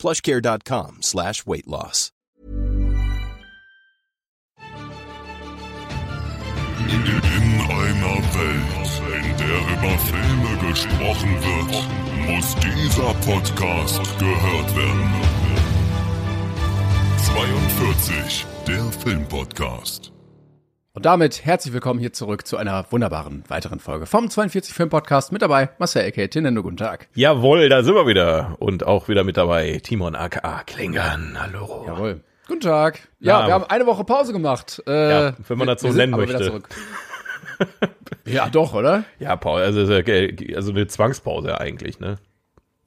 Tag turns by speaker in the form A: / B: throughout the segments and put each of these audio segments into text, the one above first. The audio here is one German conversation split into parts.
A: plushcare.com slash weight loss.
B: In einer Welt, in der über Filme gesprochen wird, muss dieser Podcast gehört werden. 42, der Filmpodcast.
C: Und damit herzlich willkommen hier zurück zu einer wunderbaren weiteren Folge vom 42 Film Podcast. Mit dabei Marcel Ecke, Tinendo, guten Tag.
D: Jawohl, da sind wir wieder. Und auch wieder mit dabei Timon aka Klingern. Hallo.
C: Jawohl. Guten Tag. Ja,
D: Ja.
C: wir haben eine Woche Pause gemacht. Äh,
D: Ja, wenn man das so nennen möchte.
C: ja, doch, oder?
D: Ja, Paul, also, ja- also eine Zwangspause eigentlich, ne?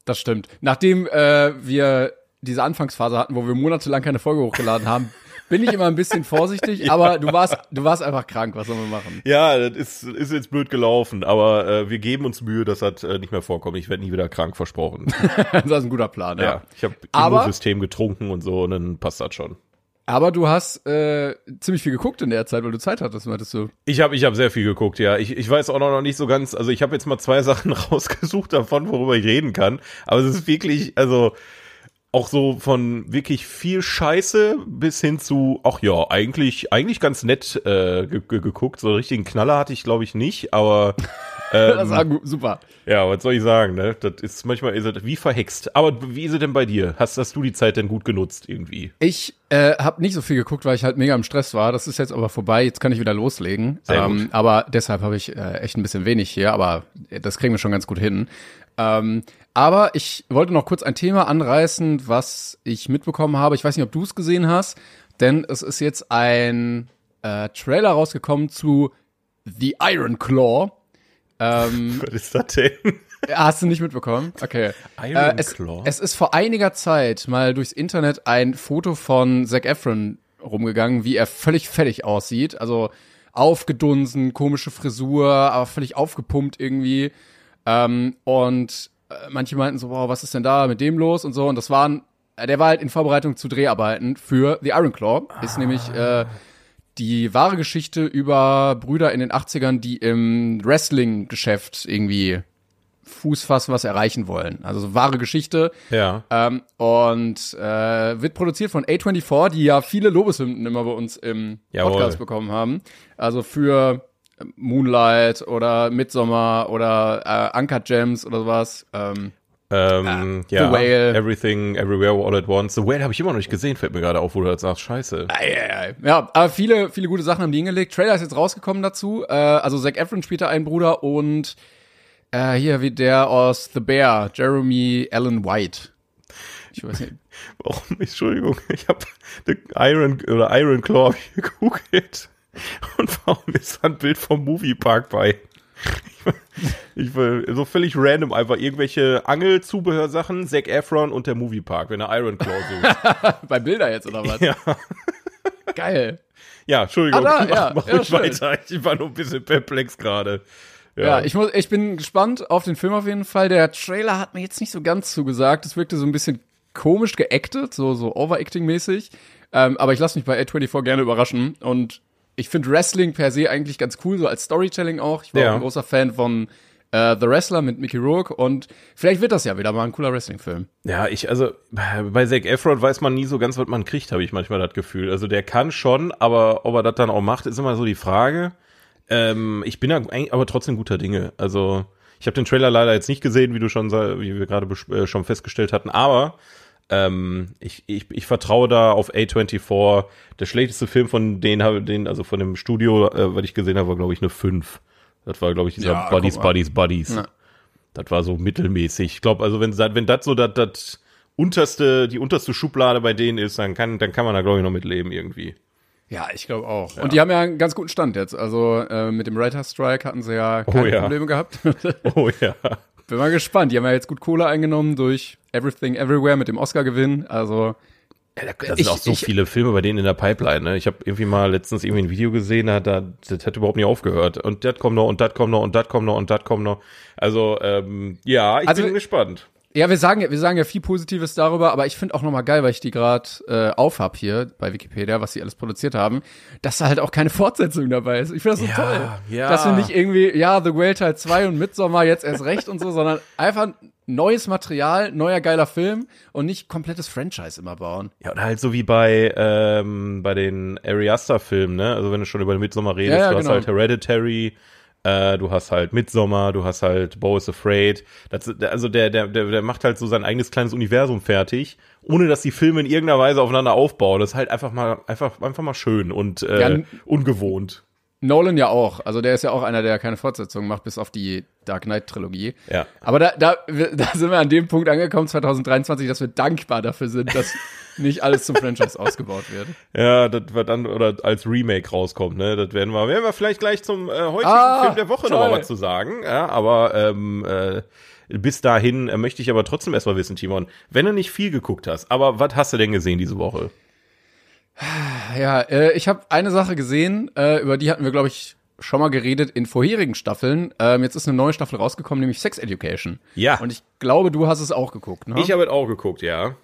C: Das stimmt. Nachdem äh, wir diese Anfangsphase hatten, wo wir monatelang keine Folge hochgeladen haben, bin ich immer ein bisschen vorsichtig, aber du warst, du warst einfach krank, was sollen wir machen?
D: Ja, das ist, ist jetzt blöd gelaufen, aber äh, wir geben uns Mühe, dass das äh, nicht mehr vorkommt. Ich werde nie wieder krank, versprochen.
C: das ist ein guter Plan, ja.
D: ja, ich habe Immunsystem getrunken und so, und dann passt das schon.
C: Aber du hast äh, ziemlich viel geguckt in der Zeit, weil du Zeit hattest, meintest du.
D: Ich habe ich hab sehr viel geguckt, ja. Ich, ich weiß auch noch nicht so ganz, also ich habe jetzt mal zwei Sachen rausgesucht davon, worüber ich reden kann. Aber es ist wirklich, also auch so von wirklich viel Scheiße bis hin zu, ach ja, eigentlich, eigentlich ganz nett äh, ge ge geguckt. So einen richtigen Knaller hatte ich, glaube ich, nicht, aber
C: Das war gut, super.
D: ja, was soll ich sagen, ne? Das ist manchmal ist es wie verhext. Aber wie ist es denn bei dir? Hast, hast du die Zeit denn gut genutzt irgendwie?
C: Ich äh, habe nicht so viel geguckt, weil ich halt mega im Stress war. Das ist jetzt aber vorbei. Jetzt kann ich wieder loslegen.
D: Gut.
C: aber deshalb habe ich äh, echt ein bisschen wenig hier. Aber das kriegen wir schon ganz gut hin. Ähm, aber ich wollte noch kurz ein Thema anreißen, was ich mitbekommen habe. Ich weiß nicht, ob du es gesehen hast, denn es ist jetzt ein äh, Trailer rausgekommen zu The Iron Claw. Ähm,
D: Was ist das denn?
C: Hast du nicht mitbekommen? Okay.
D: Iron
C: äh, es,
D: Claw?
C: es ist vor einiger Zeit mal durchs Internet ein Foto von Zac Efron rumgegangen, wie er völlig fertig aussieht. Also aufgedunsen, komische Frisur, aber völlig aufgepumpt irgendwie. Ähm, und manche meinten so, wow, was ist denn da mit dem los und so. Und das waren, äh, der war halt in Vorbereitung zu Dreharbeiten für The Iron Claw. Ist nämlich äh, die wahre Geschichte über Brüder in den 80ern, die im Wrestling-Geschäft irgendwie Fuß fassen, was erreichen wollen. Also so wahre Geschichte.
D: Ja.
C: Ähm, und äh, wird produziert von A24, die ja viele Lobeshymnen immer bei uns im
D: Jawohl.
C: Podcast bekommen haben. Also für Moonlight oder Midsommar oder äh, Uncut Gems oder sowas. Ähm,
D: Ähm,
C: The
D: ja,
C: Whale.
D: Everything, Everywhere, All at Once. The Whale habe ich immer noch nicht gesehen, fällt mir gerade auf, wo du das sagst. Scheiße.
C: Ja, aber viele, viele gute Sachen haben die hingelegt. Trailer ist jetzt rausgekommen dazu. Äh, also Zac Efron spielt da einen Bruder und äh, hier wie der aus The Bear, Jeremy Allen White. Ich weiß nicht.
D: Warum? Entschuldigung, ich habe Iron oder Iron Claw gegoogelt. Und warum ist da ein Bild vom Moviepark bei? Ich will so völlig random einfach irgendwelche Angelzubehörsachen, Zac Efron und der Moviepark, wenn er Iron Claw sucht.
C: Bei Bilder jetzt oder was?
D: ja.
C: Geil.
D: ja, Entschuldigung,
C: Ah, da,
D: mach,
C: ja,
D: mach
C: ja,
D: ruhig
C: schön.
D: weiter. Ich war nur ein bisschen perplex gerade.
C: Ja, ich, muss, ich bin gespannt auf den Film auf jeden Fall. Der Trailer hat mir jetzt nicht so ganz zugesagt. Es wirkte so ein bisschen komisch geactet, so, so Overacting-mäßig. Ähm, aber ich lasse mich bei A24 gerne überraschen. Und ich finde Wrestling per se eigentlich ganz cool, so als Storytelling auch. Ich war
D: Ja.
C: auch ein großer Fan von äh, The Wrestler mit Mickey Rourke. Und vielleicht wird das ja wieder mal ein cooler Wrestling-Film.
D: Ja, ich, also bei Zac Efron weiß man nie so ganz, was man kriegt, habe ich manchmal das Gefühl. Also der kann schon, aber ob er das dann auch macht, ist immer so die Frage. Ähm, ich bin ja eigentlich aber trotzdem guter Dinge. Also ich habe den Trailer leider jetzt nicht gesehen, wie du schon, wie wir gerade äh, schon festgestellt hatten, aber ähm, ich, ich, ich vertraue da auf A24. Der schlechteste Film von denen, habe- den, also von dem Studio, äh, was ich gesehen habe, war glaube ich eine 5. Das war glaube ich dieser
C: Ja,
D: Buddies. Buddies, Buddies.
C: Ja.
D: Das war so mittelmäßig. Ich glaube, also wenn wenn das so das, das unterste, die unterste Schublade bei denen ist, dann kann, dann kann man da glaube ich noch mitleben irgendwie.
C: Ja, ich glaube auch. Und die haben ja einen ganz guten Stand jetzt. Also äh, mit dem Writer Strike hatten sie ja keine
D: ja.
C: Probleme gehabt.
D: Oh ja.
C: Bin mal gespannt. Die haben ja jetzt gut Kohle eingenommen durch Everything Everywhere mit dem Oscar-Gewinn. Also
D: Ja, da, da sind
C: Ich-
D: auch so
C: ich-
D: viele Filme bei denen in der Pipeline. Ne? Ich habe irgendwie mal letztens irgendwie ein Video gesehen, da, da das hat überhaupt nicht aufgehört. Und das kommt noch und das kommt noch und das kommt noch und das kommt noch. Also ähm, ja, ich
C: Also-
D: bin gespannt.
C: Ja, wir sagen, ja- wir sagen ja viel Positives darüber, aber ich finde auch nochmal geil, weil ich die gerade äh, aufhab hier bei Wikipedia, was sie alles produziert haben, dass da halt auch keine Fortsetzung dabei ist. Ich finde das so
D: Ja,
C: toll.
D: ja.
C: Dass wir nicht irgendwie, ja, The Whale Teil 2 und Midsommar jetzt erst recht und so, sondern einfach neues Material, neuer geiler Film und nicht komplettes Franchise immer bauen.
D: Ja, oder halt so wie bei ähm, bei den Ari Aster Filmen, ne? Also wenn du schon über den Midsommar redest,
C: Ja, ja,
D: du hast
C: genau.
D: halt Hereditary, äh, du hast halt Midsommar, du hast halt Bo is Afraid. Das, also der, der, der, der macht halt so sein eigenes kleines Universum fertig, ohne dass die Filme in irgendeiner Weise aufeinander aufbauen. Das ist halt einfach mal, einfach, einfach mal schön und äh,
C: Ja,
D: ungewohnt.
C: Nolan ja auch. Also der ist ja auch einer, der keine Fortsetzung macht, bis auf die Dark Knight Trilogie.
D: Ja.
C: Aber da, da, da sind wir an dem Punkt angekommen, 2023, dass wir dankbar dafür sind, dass nicht alles zum Franchise ausgebaut wird.
D: Ja, das wird dann oder als Remake rauskommt, ne? Das werden wir, werden wir vielleicht gleich zum äh, heutigen
C: Ah,
D: Film der Woche nochmal was zu sagen. Ja, aber ähm, äh, bis dahin äh, möchte ich aber trotzdem erstmal wissen, Timon, wenn du nicht viel geguckt hast, aber was hast du denn gesehen diese Woche?
C: Ja, äh, ich habe eine Sache gesehen, äh, über die hatten wir, glaube ich, schon mal geredet in vorherigen Staffeln. Ähm, jetzt ist eine neue Staffel rausgekommen, nämlich Sex Education.
D: Ja.
C: Und ich glaube, du hast es auch geguckt, ne?
D: Ich habe es auch geguckt, ja.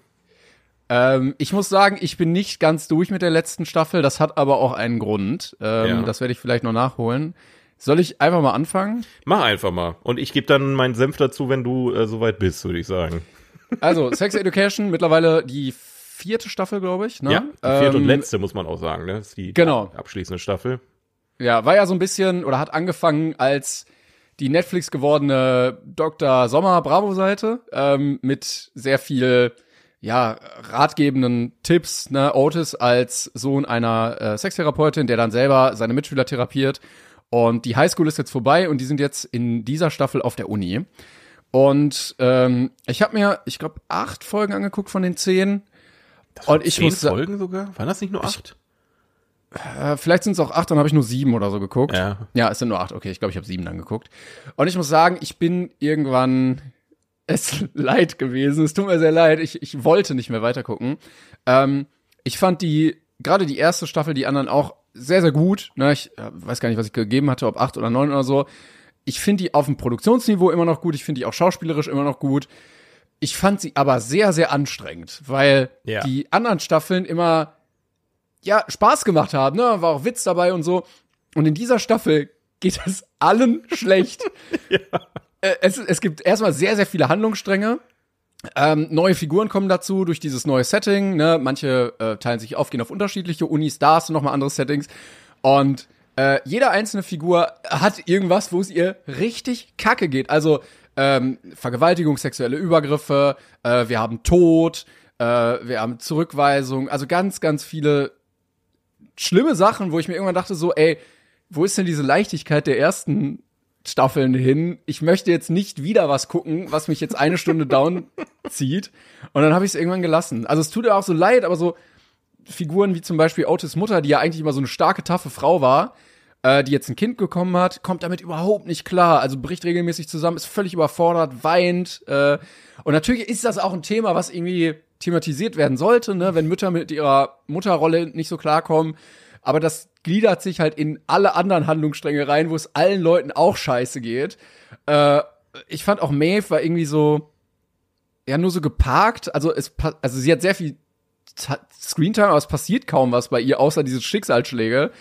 C: Ähm, ich muss sagen, ich bin nicht ganz durch mit der letzten Staffel. Das hat aber auch einen Grund. Ähm,
D: Ja.
C: Das werde ich vielleicht noch nachholen. Soll ich einfach mal anfangen?
D: Mach einfach mal. Und ich gebe dann meinen Senf dazu, wenn du äh, soweit bist, würde ich sagen.
C: Also, Sex Education, mittlerweile die vierte Staffel, glaube ich. Ne?
D: Ja, die vierte und
C: Ähm,
D: letzte muss man auch sagen, ne? Das ist die
C: Genau.
D: abschließende Staffel.
C: Ja, war ja so ein bisschen oder hat angefangen als die Netflix gewordene Dr. Sommer Bravo-Seite ähm, mit sehr viel ja ratgebenden Tipps. Ne? Otis als Sohn einer äh, Sextherapeutin, der dann selber seine Mitschüler therapiert. Und die Highschool ist jetzt vorbei und die sind jetzt in dieser Staffel auf der Uni. Und ähm, ich habe mir, ich glaube, acht Folgen angeguckt von den zehn. Und ich
D: Zehn
C: muss
D: Folgen sogar? Waren das nicht nur acht?
C: Äh, vielleicht sind es auch acht, dann habe ich nur sieben oder so geguckt.
D: Ja.
C: Ja, es sind nur acht. Okay, ich glaube, ich habe sieben dann geguckt. Und ich muss sagen, ich bin irgendwann es leid gewesen. Es tut mir sehr leid. Ich, ich wollte nicht mehr weitergucken. Ähm, ich fand die, gerade die erste Staffel, die anderen auch sehr, sehr gut. Ne, ich äh, weiß gar nicht, was ich gegeben hatte, ob acht oder neun oder so. Ich finde die auf dem Produktionsniveau immer noch gut. Ich finde die auch schauspielerisch immer noch gut. Ich fand sie aber sehr, sehr anstrengend, weil
D: Ja.
C: die anderen Staffeln immer ja, Spaß gemacht haben, ne? War auch Witz dabei und so. Und in dieser Staffel geht es allen schlecht. Äh, es, es gibt erstmal sehr, sehr viele Handlungsstränge. Ähm, neue Figuren kommen dazu durch dieses neue Setting. Ne? Manche äh, teilen sich auf, gehen auf unterschiedliche Unis, da hast du nochmal andere Settings. Und äh, jede einzelne Figur hat irgendwas, wo es ihr richtig kacke geht. Also ähm, Vergewaltigung, sexuelle Übergriffe, äh, wir haben Tod, äh, wir haben Zurückweisung, also ganz, ganz viele schlimme Sachen, wo ich mir irgendwann dachte, so, ey, wo ist denn diese Leichtigkeit der ersten Staffeln hin? Ich möchte jetzt nicht wieder was gucken, was mich jetzt eine Stunde down zieht. Und dann habe ich es irgendwann gelassen. Also es tut mir auch so leid, aber so Figuren wie zum Beispiel Otis Mutter, die ja eigentlich immer so eine starke, taffe Frau war, äh, die jetzt ein Kind bekommen hat, kommt damit überhaupt nicht klar. Also bricht regelmäßig zusammen, ist völlig überfordert, weint. Äh, und natürlich ist das auch ein Thema, was irgendwie thematisiert werden sollte, ne? wenn Mütter mit ihrer Mutterrolle nicht so klarkommen. Aber das gliedert sich halt in alle anderen Handlungsstränge rein, wo es allen Leuten auch scheiße geht. Äh, ich fand auch Maeve war irgendwie so, ja, nur so geparkt. Also es, also sie hat sehr viel Screentime, aber es passiert kaum was bei ihr, außer diese Schicksalsschläge.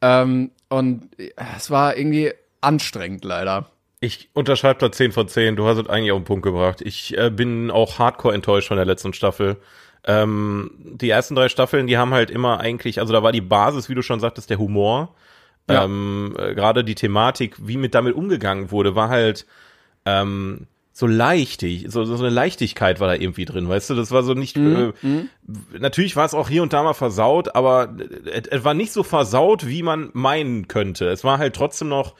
C: Ähm, und äh, es war irgendwie anstrengend, leider.
D: Ich unterschreibe da 10 von 10. Du hast es eigentlich auf den Punkt gebracht. Ich äh, bin auch hardcore enttäuscht von der letzten Staffel. Ähm, die ersten drei Staffeln, die haben halt immer eigentlich, also da war die Basis, wie du schon sagtest, der Humor.
C: Ja.
D: Ähm, äh, Gerade die Thematik, wie mit damit umgegangen wurde, war halt ähm, so leichtig, so, so eine Leichtigkeit war da irgendwie drin, weißt du? Das war so nicht. Äh, natürlich war es auch hier und da mal versaut, aber es, es war nicht so versaut, wie man meinen könnte. Es war halt trotzdem noch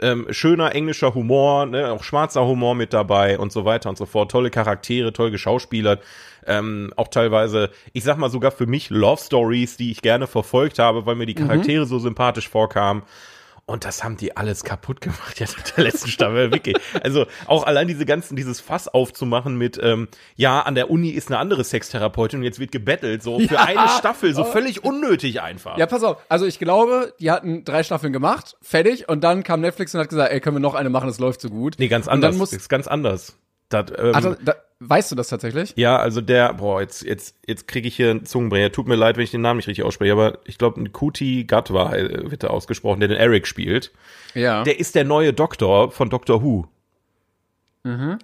D: ähm, schöner englischer Humor, ne, auch schwarzer Humor mit dabei und so weiter und so fort. Tolle Charaktere, toll geschauspielert. Ähm, auch teilweise, ich sag mal sogar für mich Love Stories, die ich gerne verfolgt habe, weil mir die Charaktere so sympathisch vorkamen. Und das haben die alles kaputt gemacht jetzt mit der letzten Staffel, wirklich. Also auch allein diese ganzen, dieses Fass aufzumachen mit, ähm, ja, an der Uni ist eine andere Sextherapeutin und jetzt wird gebettelt, so für
C: Ja.
D: eine Staffel, so völlig unnötig einfach.
C: Ja, pass auf. Also ich glaube, die hatten drei Staffeln gemacht, fertig, und dann kam Netflix und hat gesagt, ey, können wir noch eine machen, das läuft so gut.
D: Nee, ganz
C: Und
D: anders.
C: dann muss,
D: ist ganz anders. Das, ähm,
C: Ach, da, weißt du das tatsächlich?
D: ja, also der, boah, jetzt, jetzt, jetzt kriege ich hier einen Zungenbrecher. Tut mir leid, wenn ich den Namen nicht richtig ausspreche, aber ich glaube, ein Kuti Gatwa äh, wird da ausgesprochen, der den Eric spielt.
C: Ja.
D: Der ist der neue Doktor von Doctor Who.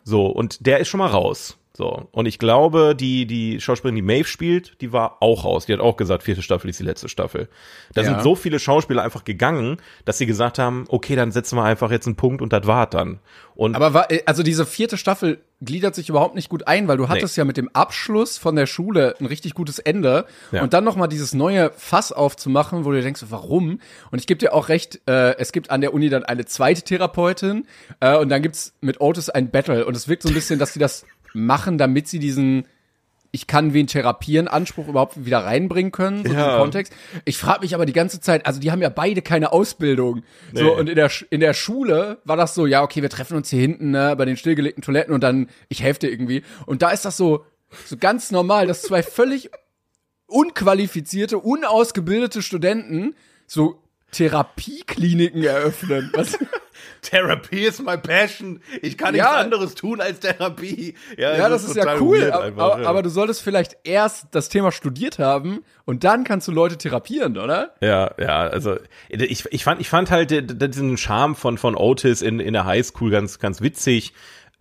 D: So, und der ist schon mal raus. So, und ich glaube, die, die Schauspielerin, die Maeve spielt, die war auch raus. Die hat auch gesagt, vierte Staffel ist die letzte Staffel. Da
C: Ja.
D: sind so viele Schauspieler einfach gegangen, dass sie gesagt haben, okay, dann setzen wir einfach jetzt einen Punkt und das war's dann. Und
C: Aber war, also diese vierte Staffel gliedert sich überhaupt nicht gut ein, weil du hattest ja mit dem Abschluss von der Schule ein richtig gutes Ende
D: Ja.
C: und dann noch mal dieses neue Fass aufzumachen, wo du denkst, warum? Und ich gebe dir auch recht, äh, es gibt an der Uni dann eine zweite Therapeutin äh, und dann gibt's mit Otis ein Battle und es wirkt so ein bisschen, dass sie das machen, damit sie diesen ich kann wen therapieren Anspruch überhaupt wieder reinbringen können, so
D: Ja.
C: Kontext. Ich frage mich aber die ganze Zeit, also die haben ja beide keine Ausbildung. So,
D: Nee.
C: und in der, in der Schule war das so, ja, okay, wir treffen uns hier hinten, ne, bei den stillgelegten Toiletten und dann, ich helfe dir irgendwie. Und da ist das so, so ganz normal, dass zwei völlig unqualifizierte, unausgebildete Studenten so Therapiekliniken eröffnen. Was,
D: Therapie ist my passion. Ich kann
C: Ja.
D: nichts anderes tun als Therapie.
C: ja, das ist ja
D: total
C: cool,
D: einfach,
C: aber,
D: ja.
C: aber du solltest vielleicht erst das Thema studiert haben und dann kannst du Leute therapieren, oder?
D: Ja, ja, also ich, ich fand ich fand halt d- diesen Charme von von Otis in in der Highschool ganz ganz witzig.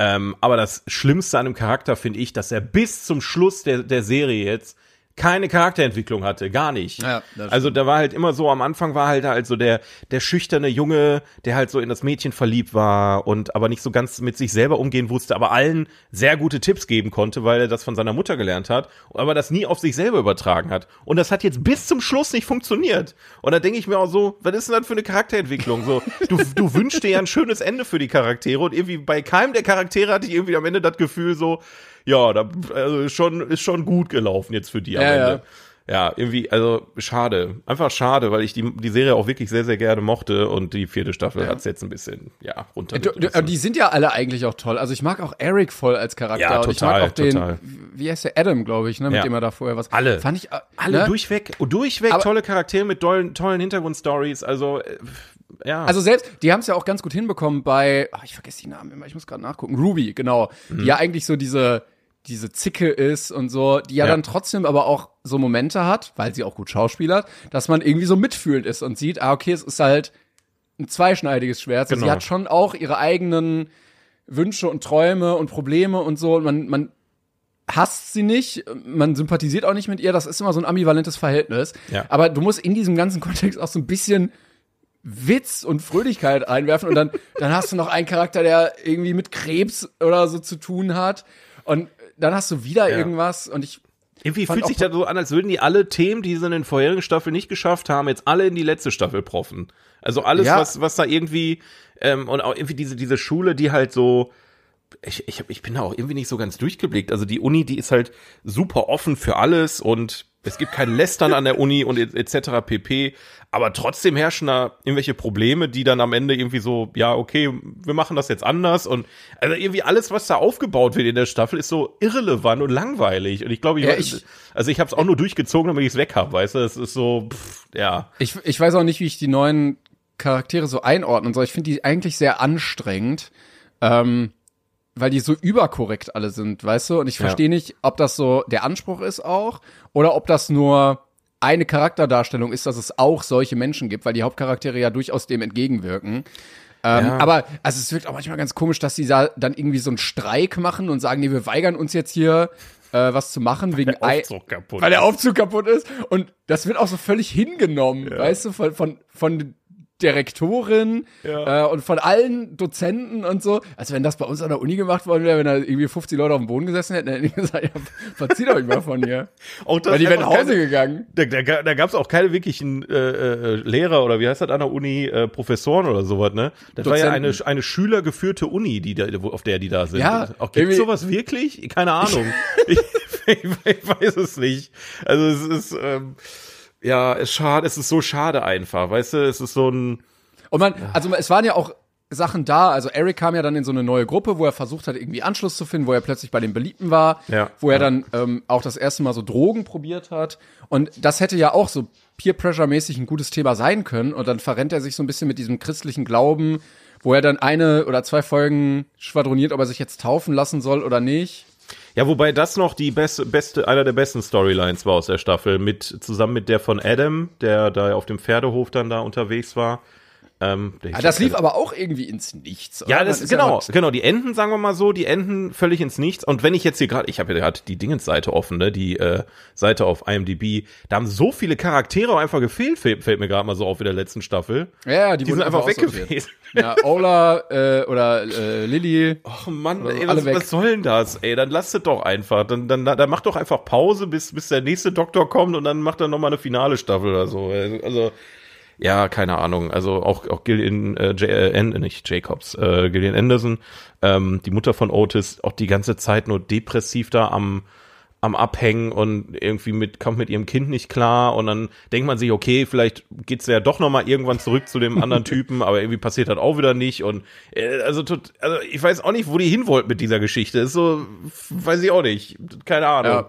D: Ähm, aber das Schlimmste an dem Charakter finde ich, dass er bis zum Schluss der der Serie jetzt keine Charakterentwicklung hatte, gar nicht.
C: Ja,
D: also da war halt immer so, am Anfang war halt halt so der, der schüchterne Junge, der halt so in das Mädchen verliebt war und aber nicht so ganz mit sich selber umgehen wusste, aber allen sehr gute Tipps geben konnte, weil er das von seiner Mutter gelernt hat, aber das nie auf sich selber übertragen hat. Und das hat jetzt bis zum Schluss nicht funktioniert. Und da denke ich mir auch so, was ist denn das für eine Charakterentwicklung? So, du, du wünschst dir ja ein schönes Ende für die Charaktere und irgendwie bei keinem der Charaktere hatte ich irgendwie am Ende das Gefühl so, ja, da also ist schon ist schon gut gelaufen jetzt für die am
C: Ja, ja.
D: Ende. Ja, irgendwie, also schade. Einfach schade, weil ich die, die Serie auch wirklich sehr, sehr gerne mochte und die vierte Staffel hat's jetzt ein bisschen, ja, runtergerissen.
C: du, die sind ja alle eigentlich auch toll. Also ich mag auch Eric voll als Charakter.
D: Ja,
C: und ich
D: total,
C: mag auch den,
D: total.
C: wie heißt der, Adam, glaube ich, ne, mit
D: Ja.
C: dem er da vorher was.
D: Alle.
C: Fand ich, äh,
D: Alle
C: ne?
D: durchweg, durchweg
C: Aber-
D: tolle Charaktere mit tollen, tollen Hintergrundstories, also, äh, ja.
C: Also selbst, die haben es ja auch ganz gut hinbekommen bei, ach, ich vergesse die Namen immer, ich muss gerade nachgucken. Ruby, genau.
D: Mhm.
C: Die ja eigentlich so diese, diese Zicke ist und so, die ja,
D: Ja.
C: dann trotzdem aber auch so Momente hat, weil sie auch gut schauspielert, dass man irgendwie so mitfühlend ist und sieht, ah, okay, es ist halt ein zweischneidiges Schwert. So, Sie
D: Genau.
C: hat schon auch ihre eigenen Wünsche und Träume und Probleme und so. Und man, man hasst sie nicht, man sympathisiert auch nicht mit ihr. Das ist immer so ein ambivalentes Verhältnis.
D: Ja.
C: Aber du musst in diesem ganzen Kontext auch so ein bisschen Witz und Fröhlichkeit einwerfen und dann, dann hast du noch einen Charakter, der irgendwie mit Krebs oder so zu tun hat und dann hast du wieder
D: Ja.
C: irgendwas und ich
D: Irgendwie fühlt sich das so an, als würden die alle Themen, die sie in den vorherigen Staffeln nicht geschafft haben, jetzt alle in die letzte Staffel proffen. Also alles,
C: Ja.
D: was, was da irgendwie, ähm, und auch irgendwie diese, diese Schule, die halt so, ich, ich, hab, ich bin da auch irgendwie nicht so ganz durchgeblickt. Also die Uni, die ist halt super offen für alles und es gibt kein Lästern an der Uni und et- etc. pp. Aber trotzdem herrschen da irgendwelche Probleme, die dann am Ende irgendwie so, ja, okay, wir machen das jetzt anders und also irgendwie alles, was da aufgebaut wird in der Staffel, ist so irrelevant und langweilig. Und ich glaube, ich,
C: Ja, ich-
D: also ich habe es auch nur durchgezogen, damit ich es weg habe, weißt du? Es ist so, pff, ja.
C: Ich, ich weiß auch nicht, wie ich die neuen Charaktere so einordnen soll. Ich finde die eigentlich sehr anstrengend, ähm, weil die so überkorrekt alle sind, weißt du? Und ich
D: Ja.
C: verstehe nicht, ob das so der Anspruch ist auch oder ob das nur eine Charakterdarstellung ist, dass es auch solche Menschen gibt, weil die Hauptcharaktere ja durchaus dem entgegenwirken. Ähm,
D: Ja.
C: Aber also es wirkt auch manchmal ganz komisch, dass die da dann irgendwie so einen Streik machen und sagen, nee, wir weigern uns jetzt hier äh, was zu machen wegen
D: Der Aufzug kaputt
C: weil der. Aufzug kaputt ist. Und das wird auch so völlig hingenommen, weißt du, von, von, von der Rektorin
D: Ja.
C: äh, und von allen Dozenten und so. Also wenn das bei uns an der Uni gemacht worden wäre, wenn da irgendwie 50 Leute auf dem Boden gesessen hätten, dann hätten die gesagt, ja, verzieht euch mal von hier.
D: Auch das
C: Weil die wären nach Hause
D: keine-
C: gegangen.
D: Da, da, da gab es auch keine wirklichen äh, äh, Lehrer oder wie heißt das an der Uni, äh, Professoren oder sowas, ne? Das war ja eine,
C: Dozenten.
D: eine schülergeführte Uni, die da, auf der die da sind.
C: Ja,
D: auch gibt's sowas wirklich? Keine Ahnung. ich, ich, ich weiß es nicht. Also es ist ähm, ja, es ist schade, es ist so schade einfach, weißt du? Es ist so ein
C: Und man, also es waren ja auch Sachen da. Also Eric kam ja dann in so eine neue Gruppe, wo er versucht hat, irgendwie Anschluss zu finden, wo er plötzlich bei den Beliebten war,
D: Ja.
C: wo er dann ähm, auch das erste Mal so Drogen probiert hat. Und das hätte ja auch so Peer Pressure mäßig ein gutes Thema sein können. Und dann verrennt er sich so ein bisschen mit diesem christlichen Glauben, wo er dann eine oder zwei Folgen schwadroniert, ob er sich jetzt taufen lassen soll oder nicht.
D: Ja, wobei das noch die beste, beste, einer der besten Storylines war aus der Staffel, mit, zusammen mit der von Adam, der da auf dem Pferdehof dann da unterwegs war. Ähm,
C: Ja,
D: hieß
C: das lief aber auch irgendwie ins Nichts. oder?
D: Ja, das
C: ist
D: genau,
C: halt-
D: genau. Die enden, sagen wir mal so, die enden völlig ins Nichts. Und wenn ich jetzt hier gerade, ich habe ja gerade die Dingens-Seite offen, ne, die äh, Seite auf IMDb, da haben so viele Charaktere einfach gefehlt, fällt, fällt mir gerade mal so auf in der letzten Staffel.
C: Ja, die,
D: Die sind einfach weg
C: aussortiert.
D: gewesen.
C: Ja, Ola äh, oder äh, Lilly.
D: Ach Mann,
C: Oder
D: ey, was,
C: weg.
D: was soll denn das? Ey, dann lasst es doch einfach. Dann, dann, dann macht doch einfach Pause, bis, bis der nächste Doktor kommt und dann macht er nochmal eine finale Staffel oder so. Also, ja, keine Ahnung. Also auch, auch Gillian, äh, J äh, An- nicht Jacobs, äh, Gillian Anderson, ähm, die Mutter von Otis, auch die ganze Zeit nur depressiv da am, am Abhängen und irgendwie mit, kommt mit ihrem Kind nicht klar und dann denkt man sich, okay, vielleicht geht's ja doch nochmal irgendwann zurück zu dem anderen Typen, aber irgendwie passiert das auch wieder nicht und äh, also, tot, also ich weiß auch nicht, wo die hin wollt mit dieser Geschichte. Ist so, weiß ich auch nicht. Keine Ahnung.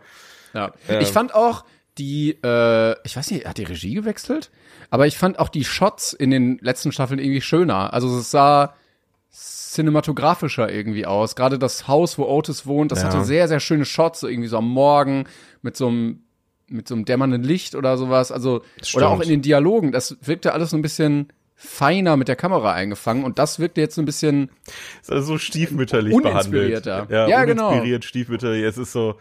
C: Ja. ja. Ich fand auch die, äh, ich weiß nicht, hat die Regie gewechselt? Aber ich fand auch die Shots in den letzten Staffeln irgendwie schöner. Also es sah cinematografischer irgendwie aus. Gerade das Haus, wo Otis wohnt, das
D: Ja.
C: hatte sehr, sehr schöne Shots, so irgendwie so am Morgen mit so einem mit so einem dämmernden Licht oder sowas. Also oder auch in den Dialogen. Das wirkte alles so ein bisschen feiner mit der Kamera eingefangen und das wirkte jetzt so ein bisschen
D: Ist so stiefmütterlich behandelt. Ja,
C: Ja, genau.
D: uninspiriert, stiefmütterlich. Es ist so,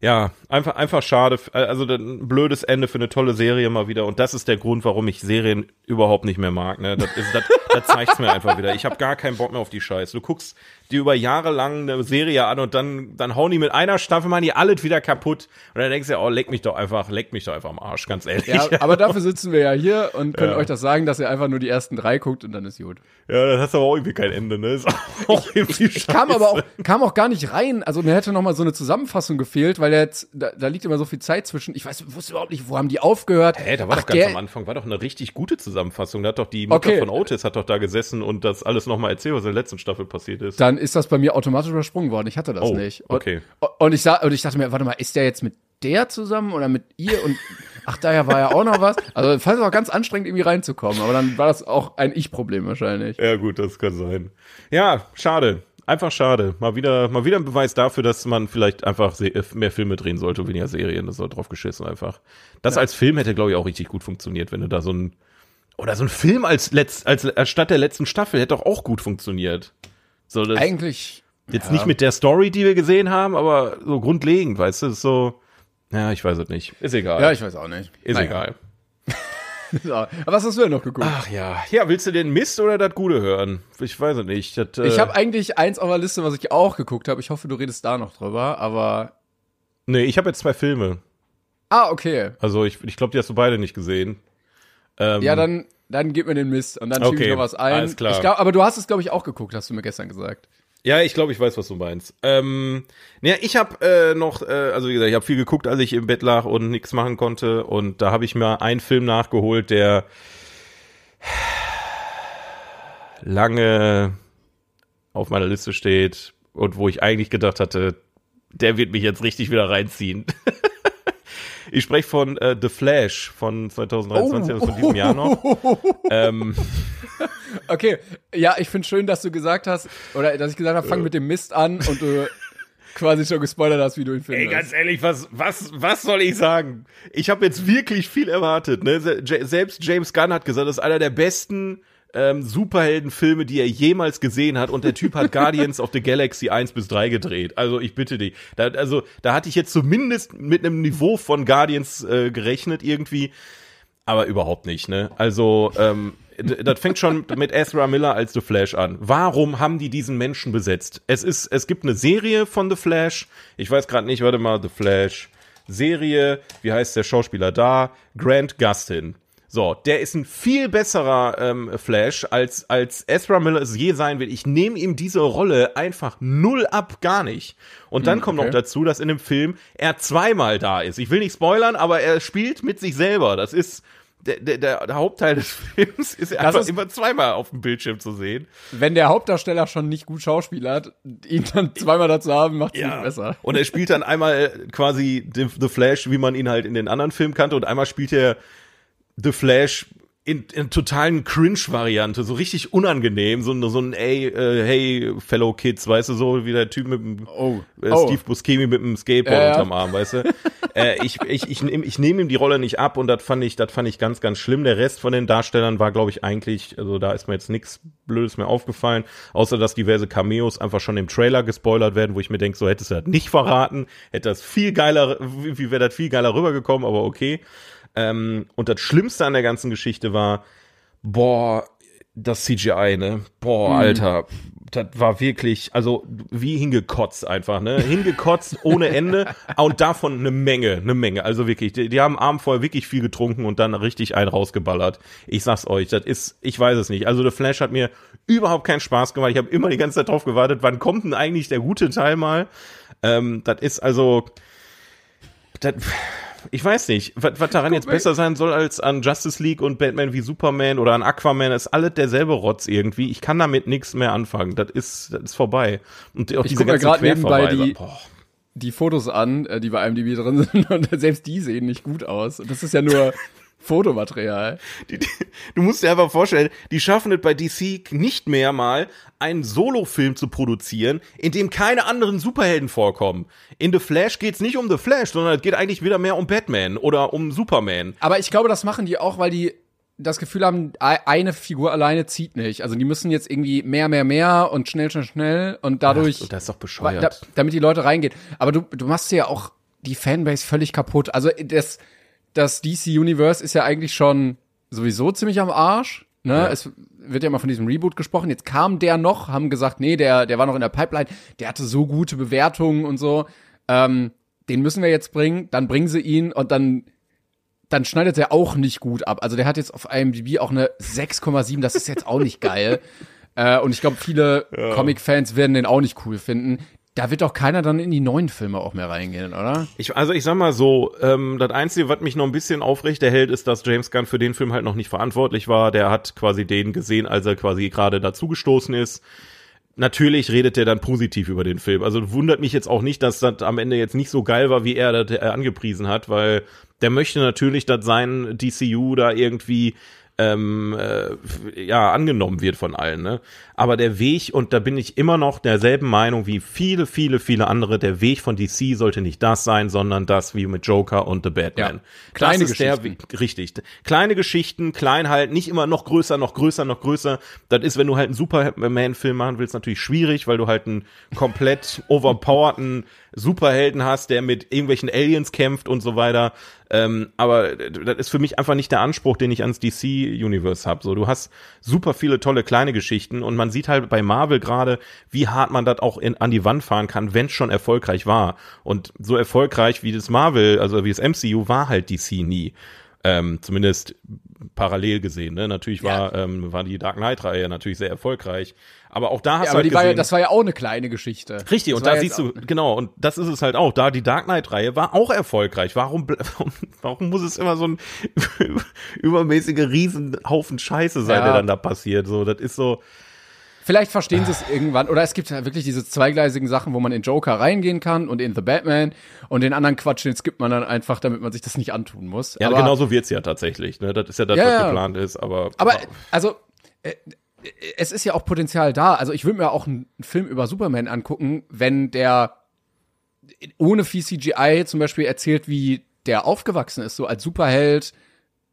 D: ja, einfach, einfach schade. Also ein blödes Ende für eine tolle Serie mal wieder. Und das ist der Grund, warum ich Serien überhaupt nicht mehr mag. Ne? Das, ist, das, das zeigt's mir einfach wieder. Ich habe gar keinen Bock mehr auf die Scheiße. Du guckst dir über Jahre lang eine Serie an und dann, dann hauen die mit einer Staffel mal die alles wieder kaputt. Und dann denkst du, oh, leck mich doch einfach, leck mich doch einfach am Arsch, ganz ehrlich.
C: Ja, aber dafür sitzen wir ja hier und können
D: Ja.
C: euch das sagen, dass ihr einfach nur die ersten drei guckt und dann ist gut.
D: Ja, das hast aber auch irgendwie kein Ende, ne? Ist auch irgendwie
C: Ich kam aber auch, kam auch gar nicht rein. Also mir hätte noch mal so eine Zusammenfassung gefehlt, weil jetzt, da, da liegt immer so viel Zeit zwischen. Ich weiß, wusste überhaupt nicht, wo haben die aufgehört.
D: Hä, da war
C: Ach,
D: doch ganz
C: der-
D: am Anfang, war doch eine richtig gute Zusammenfassung. Da hat doch die Mutter
C: Okay.
D: von Otis hat doch da gesessen und das alles nochmal erzählt, was in der letzten Staffel passiert ist.
C: Dann ist das bei mir automatisch übersprungen worden. Ich hatte das
D: Oh,
C: nicht. Und,
D: okay.
C: Und ich sah, und ich dachte mir, warte mal, ist der jetzt mit der zusammen oder mit ihr? Und ach, daher war ja auch noch was. Also fand es auch ganz anstrengend, irgendwie reinzukommen. Aber dann war das auch ein Ich-Problem wahrscheinlich.
D: Ja, gut, das kann sein. Ja, schade. Einfach schade. Mal wieder, mal wieder ein Beweis dafür, dass man vielleicht einfach äh, mehr Filme drehen sollte, weniger Serien. Das soll drauf geschissen einfach. Das als Film hätte, glaube ich, auch richtig gut funktioniert, wenn du da so ein, oder so ein Film als letzt, als, als statt der letzten Staffel hätte auch, auch gut funktioniert. So, das,
C: Eigentlich.
D: Jetzt
C: Ja.
D: nicht mit der Story, die wir gesehen haben, aber so grundlegend, weißt du, ist so, ja, ich weiß es nicht. Ist egal.
C: Ja, ich weiß auch nicht.
D: ist
C: Naja.
D: egal.
C: So, aber was hast du denn noch geguckt?
D: Ach ja. Ja, willst du den Mist oder das Gute hören? Ich weiß es nicht. Das, äh,
C: Ich habe eigentlich eins auf der Liste, was ich auch geguckt habe. Ich hoffe, du redest da noch drüber, aber.
D: Nee, ich habe jetzt zwei Filme.
C: Ah, okay.
D: Also ich, ich glaube, die hast du beide nicht gesehen. Ähm,
C: Ja, dann, dann gib mir den Mist und dann schiebe
D: Okay,
C: ich noch was ein.
D: alles klar.
C: Glaub, aber du hast es, glaube ich, auch geguckt, hast du mir gestern gesagt.
D: Ja, ich glaube, ich weiß, was du meinst. Ähm, ja, ich habe äh, noch, äh, also wie gesagt, ich habe viel geguckt, als ich im Bett lag und nichts machen konnte. Und da habe ich mir einen Film nachgeholt, der lange auf meiner Liste steht und wo ich eigentlich gedacht hatte, der wird mich jetzt richtig wieder reinziehen. ich spreche von äh, The Flash von 2023, also von diesem Jahr noch. ähm,
C: Okay, ja, ich finde schön, dass du gesagt hast, oder dass ich gesagt habe, fang mit dem Mist an und du quasi schon gespoilert hast, wie du ihn
D: Ey,
C: findest.
D: ganz ehrlich, was, was, was soll ich sagen? Ich habe jetzt wirklich viel erwartet. Ne? Selbst James Gunn hat gesagt, das ist einer der besten ähm, Superheldenfilme, die er jemals gesehen hat. Und der Typ hat Guardians of the Galaxy 1 bis 3 gedreht. Also ich bitte dich. Da, also da hatte ich jetzt zumindest mit einem Niveau von Guardians äh, gerechnet irgendwie. Aber überhaupt nicht, ne? Also, ähm, das fängt schon mit Ezra Miller als The Flash an. Warum haben die diesen Menschen besetzt? Es ist, es gibt eine Serie von The Flash. Ich weiß gerade nicht, warte mal, The Flash. Serie, wie heißt der Schauspieler da? Grant Gustin. So, der ist ein viel besserer ähm, Flash, als, als Ezra Miller es je sein wird. Ich nehme ihm diese Rolle einfach null ab, gar nicht. Und dann kommt noch
C: okay.
D: dazu, dass in dem Film er zweimal da ist. Ich will nicht spoilern, aber er spielt mit sich selber. Das ist, der, der, der Hauptteil des Films ist
C: Das
D: einfach
C: ist-
D: immer zweimal auf dem Bildschirm zu sehen.
C: Wenn der Hauptdarsteller schon nicht gut schauspielert, ihn dann zweimal dazu haben, macht es nicht besser.
D: Und er spielt dann einmal quasi The, The Flash, wie man ihn halt in den anderen Filmen kannte, und einmal spielt er The Flash in, in totalen Cringe-Variante, so richtig unangenehm, so, ein- so ein ey, äh, hey, Fellow Kids, weißt du, so wie der Typ mit dem
C: Oh.
D: äh,
C: Oh.
D: Steve Buscemi mit dem Skateboard
C: ja.
D: unterm Arm, weißt du? äh, ich ich, ich, nehm- ich nehme ihm die Rolle nicht ab und das fand ich, das fand ich ganz, ganz schlimm. Der Rest von den Darstellern war, glaube ich, eigentlich, also da ist mir jetzt nichts Blödes mehr aufgefallen, außer dass diverse Cameos einfach schon im Trailer gespoilert werden, wo ich mir denke, so hättest du das nicht verraten, hätte das viel geiler, wie, wie wäre das viel geiler rübergekommen, aber okay. Ähm, und das Schlimmste an der ganzen Geschichte war, boah, das CGI, ne? Boah, Alter, das war wirklich, also wie hingekotzt einfach, ne? Hingekotzt ohne Ende und davon eine Menge, eine Menge. Also wirklich, die, die haben Abend vorher wirklich viel getrunken und dann richtig einen rausgeballert. Ich sag's euch, das ist, ich weiß es nicht. Also The Flash hat mir überhaupt keinen Spaß gemacht. Ich habe immer die ganze Zeit drauf gewartet, wann kommt denn eigentlich der gute Teil mal? Ähm, das ist also, das, ich weiß nicht, was, was daran jetzt
C: mal.
D: besser sein soll als an Justice League und Batman wie Superman oder an Aquaman, ist alles derselbe Rotz irgendwie. Ich kann damit nichts mehr anfangen. Das ist, das ist vorbei. Und auch
C: Ich
D: diese
C: guck mir
D: ganzen
C: grad nebenbei die-
D: Boah.
C: Die Fotos an, äh, die bei IMDb drin sind, und selbst die sehen nicht gut aus. Und das ist ja nur Fotomaterial.
D: Die, die, du musst dir einfach vorstellen, die schaffen es bei DC nicht mehr mal, einen Solo-Film zu produzieren, in dem keine anderen Superhelden vorkommen. In The Flash geht's nicht um The Flash, sondern es geht eigentlich wieder mehr um Batman oder um Superman.
C: Aber ich glaube, das machen die auch, weil die das Gefühl haben, ei- eine Figur alleine zieht nicht. Also die müssen jetzt irgendwie mehr, mehr, mehr und schnell, schnell, schnell und dadurch,
D: Ach, das ist doch bescheuert.
C: da, damit die Leute reingehen. Aber du, du machst ja auch die Fanbase völlig kaputt. Also das, das DC Universe ist ja eigentlich schon sowieso ziemlich am Arsch. Ne?
D: Ja.
C: Es wird ja immer von diesem Reboot gesprochen. Jetzt kam der noch, haben gesagt, nee, der, der war noch in der Pipeline. Der hatte so gute Bewertungen und so. Ähm, den müssen wir jetzt bringen. Dann bringen sie ihn und dann dann schneidet er auch nicht gut ab. Also der hat jetzt auf IMDb auch eine 6,7, das ist jetzt auch nicht geil. äh, und ich glaube, viele Comic-Fans werden den auch nicht cool finden. Da wird doch keiner dann in die neuen Filme auch mehr reingehen, oder?
D: Ich, also ich sag mal so, ähm, das Einzige, was mich noch ein bisschen aufrecht erhält, ist, dass James Gunn für den Film halt noch nicht verantwortlich war. Der hat quasi den gesehen, als er quasi gerade dazugestoßen ist. Natürlich redet er dann positiv über den Film. Also wundert mich jetzt auch nicht, dass das am Ende jetzt nicht so geil war, wie er das äh, angepriesen hat, weil der möchte natürlich, dass sein DCU da irgendwie ähm, äh, ja angenommen wird von allen. Ne? Aber der Weg und da bin ich immer noch derselben Meinung wie viele, viele, viele andere. Der Weg von DC sollte nicht das sein, sondern das wie mit Joker und The Batman.
C: Ja. Kleine
D: das ist der. Weg, richtig. Kleine Geschichten, klein halt, nicht immer noch größer, noch größer, noch größer. Das ist, wenn du halt einen Superman-Film machen willst, natürlich schwierig, weil du halt einen komplett overpowerten Superhelden hast, der mit irgendwelchen Aliens kämpft und so weiter. Ähm, aber das ist für mich einfach nicht der Anspruch, den ich ans DC-Universe habe. So, du hast super viele tolle kleine Geschichten und man sieht halt bei Marvel gerade, wie hart man das auch in, an die Wand fahren kann, wenn es schon erfolgreich war. Und so erfolgreich wie das Marvel, also wie das MCU, war halt DC nie. Ähm, zumindest parallel gesehen. Ne? Natürlich war, ähm, war die Dark Knight-Reihe natürlich sehr erfolgreich. Aber auch da hast
C: Ja,
D: du
C: aber
D: halt
C: war ja, das war ja auch eine kleine Geschichte.
D: Richtig,
C: Das
D: und da siehst du, genau, und das ist es halt auch. Da die Dark Knight-Reihe war auch erfolgreich. Warum, warum, warum muss es immer so ein übermäßiger Riesenhaufen Scheiße sein,
C: Ja.
D: der dann da passiert? So, das ist so.
C: Vielleicht verstehen sie es irgendwann. Oder es gibt ja wirklich diese zweigleisigen Sachen, wo man in Joker reingehen kann und in The Batman und den anderen Quatsch, den skippt man dann einfach, damit man sich das nicht antun muss.
D: Ja,
C: aber,
D: genau so wird's ja tatsächlich. Ne? Das ist ja das,
C: Ja,
D: was geplant ist. Aber,
C: Aber, also, äh, es ist ja auch Potenzial da. Also, ich würde mir auch einen Film über Superman angucken, wenn der ohne viel CGI zum Beispiel erzählt, wie der aufgewachsen ist, so als Superheld,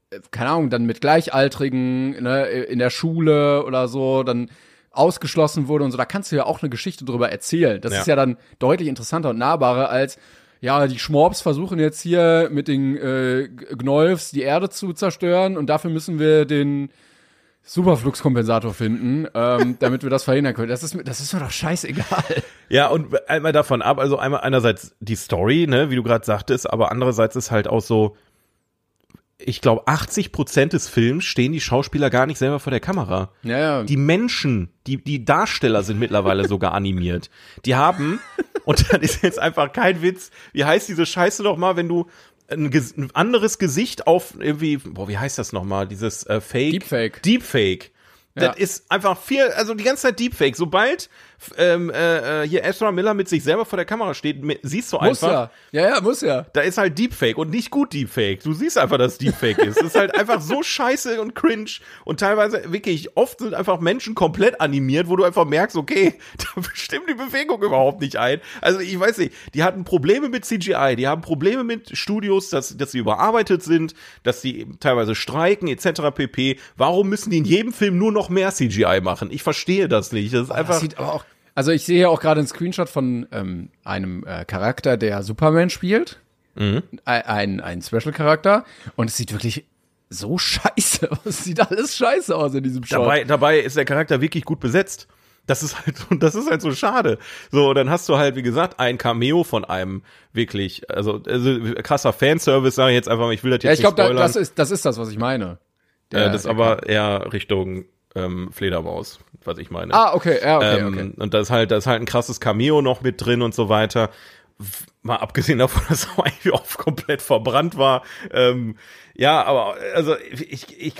C: äh, keine Ahnung, dann mit Gleichaltrigen ne, in der Schule oder so, dann ausgeschlossen wurde und so. Da kannst du ja auch eine Geschichte drüber erzählen. Das
D: Ja.
C: ist ja dann deutlich interessanter und nahbarer als ja, die Schmorbs versuchen jetzt hier mit den äh, Gnolfs die Erde zu zerstören und dafür müssen wir den Superfluxkompensator finden, ähm, damit wir das verhindern können. Das ist, mir- das ist mir doch scheißegal.
D: Ja, und einmal davon ab, also einmal einerseits die Story, ne, wie du gerade sagtest, aber andererseits ist halt auch so, ich glaube, 80 Prozent des Films stehen die Schauspieler gar nicht selber vor der Kamera.
C: Ja, ja.
D: Die Menschen, die, die Darsteller sind mittlerweile sogar animiert. Die haben, und das ist jetzt einfach kein Witz, wie heißt diese Scheiße doch mal, wenn du ein, ein anderes Gesicht auf irgendwie, boah, wie heißt das nochmal? Dieses äh, Fake.
C: Deepfake.
D: Deepfake.
C: Ja.
D: Das ist einfach viel, also die ganze Zeit Deepfake. Sobald ähm, äh, äh, hier Ezra Miller mit sich selber vor der Kamera steht, siehst du
C: Muss
D: einfach,
C: ja. Ja, ja, muss ja.
D: da ist halt Deepfake und nicht gut Deepfake. Du siehst einfach, dass Deepfake ist. Es ist halt einfach so scheiße und cringe und teilweise wirklich oft sind einfach Menschen komplett animiert, wo du einfach merkst, okay, da bestimmt die Bewegung überhaupt nicht ein. Also ich weiß nicht, die hatten Probleme mit CGI, die haben Probleme mit Studios, dass, dass sie überarbeitet sind, dass sie teilweise streiken etc. pp. Warum müssen die in jedem Film nur noch mehr CGI machen? Ich verstehe das nicht. Das ist
C: Das
D: einfach
C: sieht aber auch. Also ich sehe ja auch gerade einen Screenshot von ähm, einem äh, Charakter, der Superman spielt.
D: Mhm.
C: Ein, ein, Special-Charakter. Und es sieht wirklich so scheiße aus. Es sieht alles scheiße aus in diesem Shot.
D: Dabei, dabei ist der Charakter wirklich gut besetzt. Das ist halt, so- das ist halt so schade. So, dann hast du halt, wie gesagt, ein Cameo von einem wirklich, also, also krasser Fanservice, sage ich jetzt einfach mal, ich will das
C: ja,
D: jetzt
C: ich glaube,
D: nicht
C: da,
D: spoilern.
C: das, ist, das ist das, was ich meine.
D: äh, das ist aber eher Richtung ähm, Fledermaus, was ich meine.
C: Ah, okay, ja, okay,
D: ähm,
C: okay.
D: Und da ist halt, da ist halt ein krasses Cameo noch mit drin und so weiter. Mal abgesehen davon, dass er eigentlich auch komplett verbrannt war. Ähm, ja, aber also ich, ich,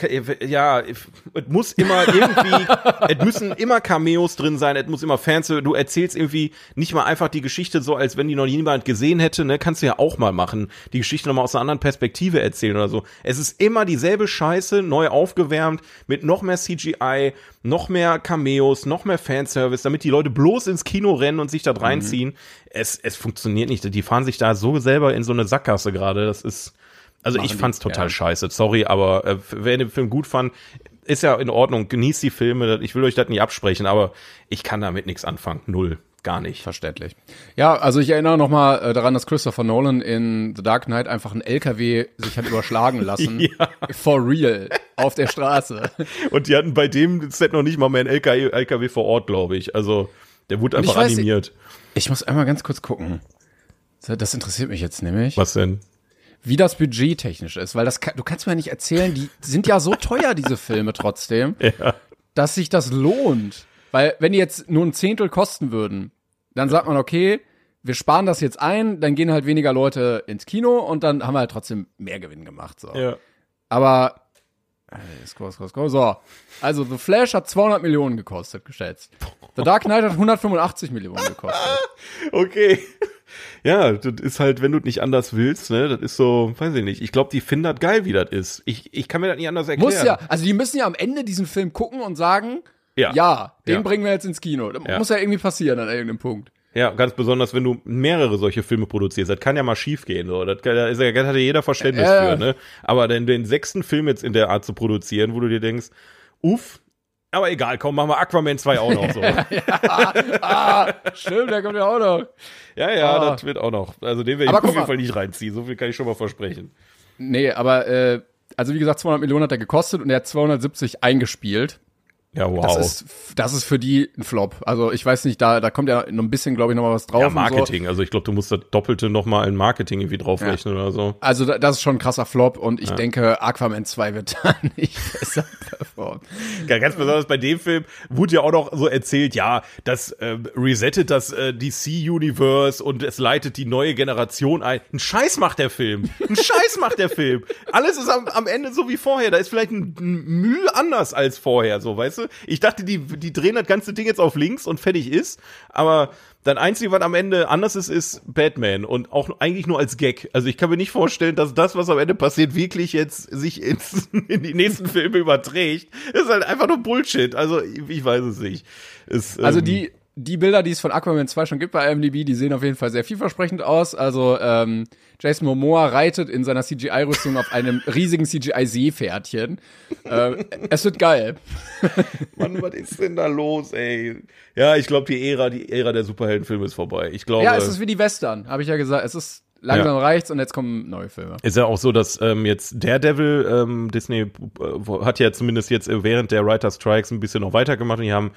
D: ja, es muss immer irgendwie, es müssen immer Cameos drin sein, es muss immer Fans, du erzählst irgendwie nicht mal einfach die Geschichte so, als wenn die noch niemand gesehen hätte, ne, kannst du ja auch mal machen, die Geschichte nochmal aus einer anderen Perspektive erzählen oder so. Es ist immer dieselbe Scheiße, neu aufgewärmt, mit noch mehr CGI, noch mehr Cameos, noch mehr Fanservice, damit die Leute bloß ins Kino rennen und sich da reinziehen. Es, es funktioniert nicht, die fahren sich da so selber in so eine Sackgasse gerade, das ist, also ich
C: die,
D: fand's total
C: ja.
D: scheiße, sorry, aber äh, wer den Film gut fand, ist ja in Ordnung, genießt die Filme, ich will euch das nicht absprechen, aber ich kann damit nichts anfangen, null, gar nicht.
C: Verständlich. Ja, also ich erinnere noch mal äh, daran, dass Christopher Nolan in The Dark Knight einfach einen LKW sich hat überschlagen lassen.
D: Ja.
C: For real. Auf der Straße.
D: Und die hatten bei dem Set noch nicht mal mehr einen LKW, LKW vor Ort, glaube ich, also der wurde
C: Und ich
D: einfach
C: weiß
D: animiert.
C: Ich muss einmal ganz kurz gucken. Das interessiert mich jetzt nämlich.
D: Was denn?
C: Wie das Budget technisch ist, weil das kann, du kannst mir ja nicht erzählen, die sind ja so teuer, diese Filme trotzdem,
D: Ja.
C: dass sich das lohnt. Weil, wenn die jetzt nur ein Zehntel kosten würden, dann sagt man, okay, wir sparen das jetzt ein, dann gehen halt weniger Leute ins Kino und dann haben wir halt trotzdem mehr Gewinn gemacht. So.
D: Ja.
C: Aber scroll, scroll, scroll. So, also The Flash hat 200 Millionen gekostet, geschätzt. The Dark Knight hat 185 Millionen gekostet.
D: Okay. Ja, das ist halt, wenn du nicht anders willst, ne, das ist so, weiß ich nicht. Ich glaube, die finden das geil, wie das ist. Ich, ich kann mir das nicht anders erklären.
C: Muss ja, also die müssen ja am Ende diesen Film gucken und sagen,
D: Ja.
C: ja, den
D: Ja.
C: bringen wir jetzt ins Kino. Das
D: Ja.
C: muss ja irgendwie passieren an irgendeinem Punkt.
D: Ja, ganz besonders, wenn du mehrere solche Filme produzierst. Das kann ja mal schief gehen. So. Das, kann, da ist ja, das hat ja jeder Verständnis
C: Äh.
D: für. Ne? Aber den, den sechsten Film jetzt in der Art zu produzieren, wo du dir denkst, uff, aber egal, komm, machen wir Aquaman 2 auch noch so.
C: Ah, stimmt, der kommt ja auch noch.
D: ja, ja,
C: Ah.
D: das wird auch noch. Also den werde ich auf jeden. Fall nicht reinziehen. So viel kann ich schon mal versprechen.
C: Nee, aber äh, also wie gesagt, 200 Millionen hat er gekostet und er hat 270 eingespielt.
D: Ja, wow.
C: Das ist das ist für die ein Flop. Also ich weiß nicht, da da kommt ja noch ein bisschen, glaube ich, noch mal was drauf.
D: ja, Marketing. Also ich glaube, du musst das Doppelte nochmal in Marketing irgendwie draufrechnen oder so.
C: So. Also da, das ist schon ein krasser Flop und ich denke, Aquaman 2 wird da nicht besser performen.
D: Ja, ganz besonders bei dem Film wurde ja auch noch so erzählt, ja, das äh, resettet das äh, DC-Universe und es leitet die neue Generation ein. Ein Scheiß macht der Film. Ein Scheiß macht der Film. Alles ist am, am Ende so wie vorher. Da ist vielleicht ein, ein Mühe anders als vorher, so, weißt du? Ich dachte, die, die drehen das ganze Ding jetzt auf links und fertig ist, aber dann Einzige, was am Ende anders ist, ist Batman und auch eigentlich nur als Gag. Also ich kann mir nicht vorstellen, dass das, was am Ende passiert, wirklich jetzt sich ins, in die nächsten Filme überträgt. Das ist halt einfach nur Bullshit. Also ich, ich weiß es nicht. Es,
C: Also
D: ähm,
C: die, Bilder, die es von Aquaman 2 schon gibt bei IMDb, die sehen auf jeden Fall sehr vielversprechend aus. Also ähm, Jason Momoa reitet in seiner CGI-Rüstung auf einem riesigen CGI-Seepferdchen. äh, es wird geil.
D: Mann, was ist denn da los, ey? Ja, ich glaube, die Ära, die Ära der Superheldenfilme ist vorbei. Ich glaube.
C: Ja, es ist wie die Western, habe ich ja gesagt. Es ist langsam reicht's und jetzt kommen neue Filme.
D: Ist ja auch so, dass ähm, jetzt Daredevil, ähm, Disney äh, hat ja zumindest jetzt äh, während der Writer Strikes ein bisschen noch weitergemacht und die haben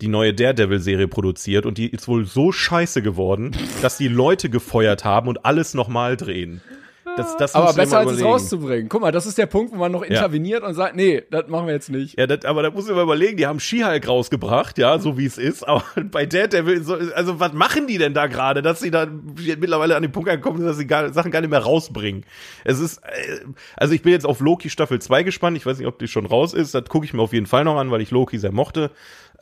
D: die neue Daredevil-Serie produziert und die ist wohl so scheiße geworden, dass die Leute gefeuert haben und alles nochmal drehen. Das, das
C: Aber besser als es rauszubringen. Guck mal, das ist der Punkt, wo man noch interveniert und sagt, nee, das machen wir jetzt nicht.
D: Ja, das, aber da muss ich mal überlegen, die haben She-Hulk rausgebracht, ja, so wie es ist, aber bei Daredevil, so, also was machen die denn da gerade, dass sie da mittlerweile an den Punkt ankommen, sind, dass sie gar, Sachen gar nicht mehr rausbringen. Es ist, äh, also ich bin jetzt auf Loki Staffel 2 gespannt, ich weiß nicht, ob die schon raus ist, das gucke ich mir auf jeden Fall noch an, weil ich Loki sehr mochte.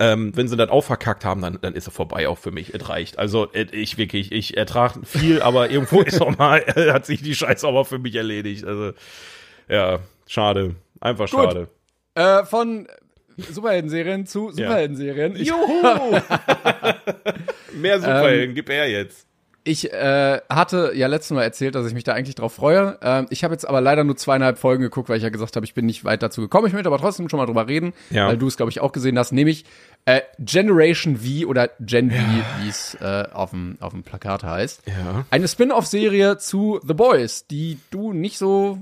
D: Ähm, wenn sie das auch verkackt haben, dann, dann ist er vorbei auch für mich. Es reicht. Also äh, ich wirklich, ich ertrage viel, aber irgendwo ist auch mal, äh, hat sich die Scheiße auch mal für mich erledigt. Also ja, schade. Einfach schade.
C: Äh, von Superhelden-Serien zu Superhelden-Serien.
D: Juhu! Mehr Superhelden, gib her jetzt.
C: Ich äh, hatte ja letztes Mal erzählt, dass ich mich da eigentlich drauf freue. Ähm, ich habe jetzt aber leider nur zweieinhalb Folgen geguckt, weil ich ja gesagt habe, ich bin nicht weit dazu gekommen. Ich möchte aber trotzdem schon mal drüber reden,
D: Ja.
C: weil du es, glaube ich, auch gesehen hast. Nämlich äh, Generation V oder Gen V, wie es äh, auf dem auf dem Plakat heißt.
D: Ja.
C: Eine Spin-off-Serie zu The Boys, die du nicht so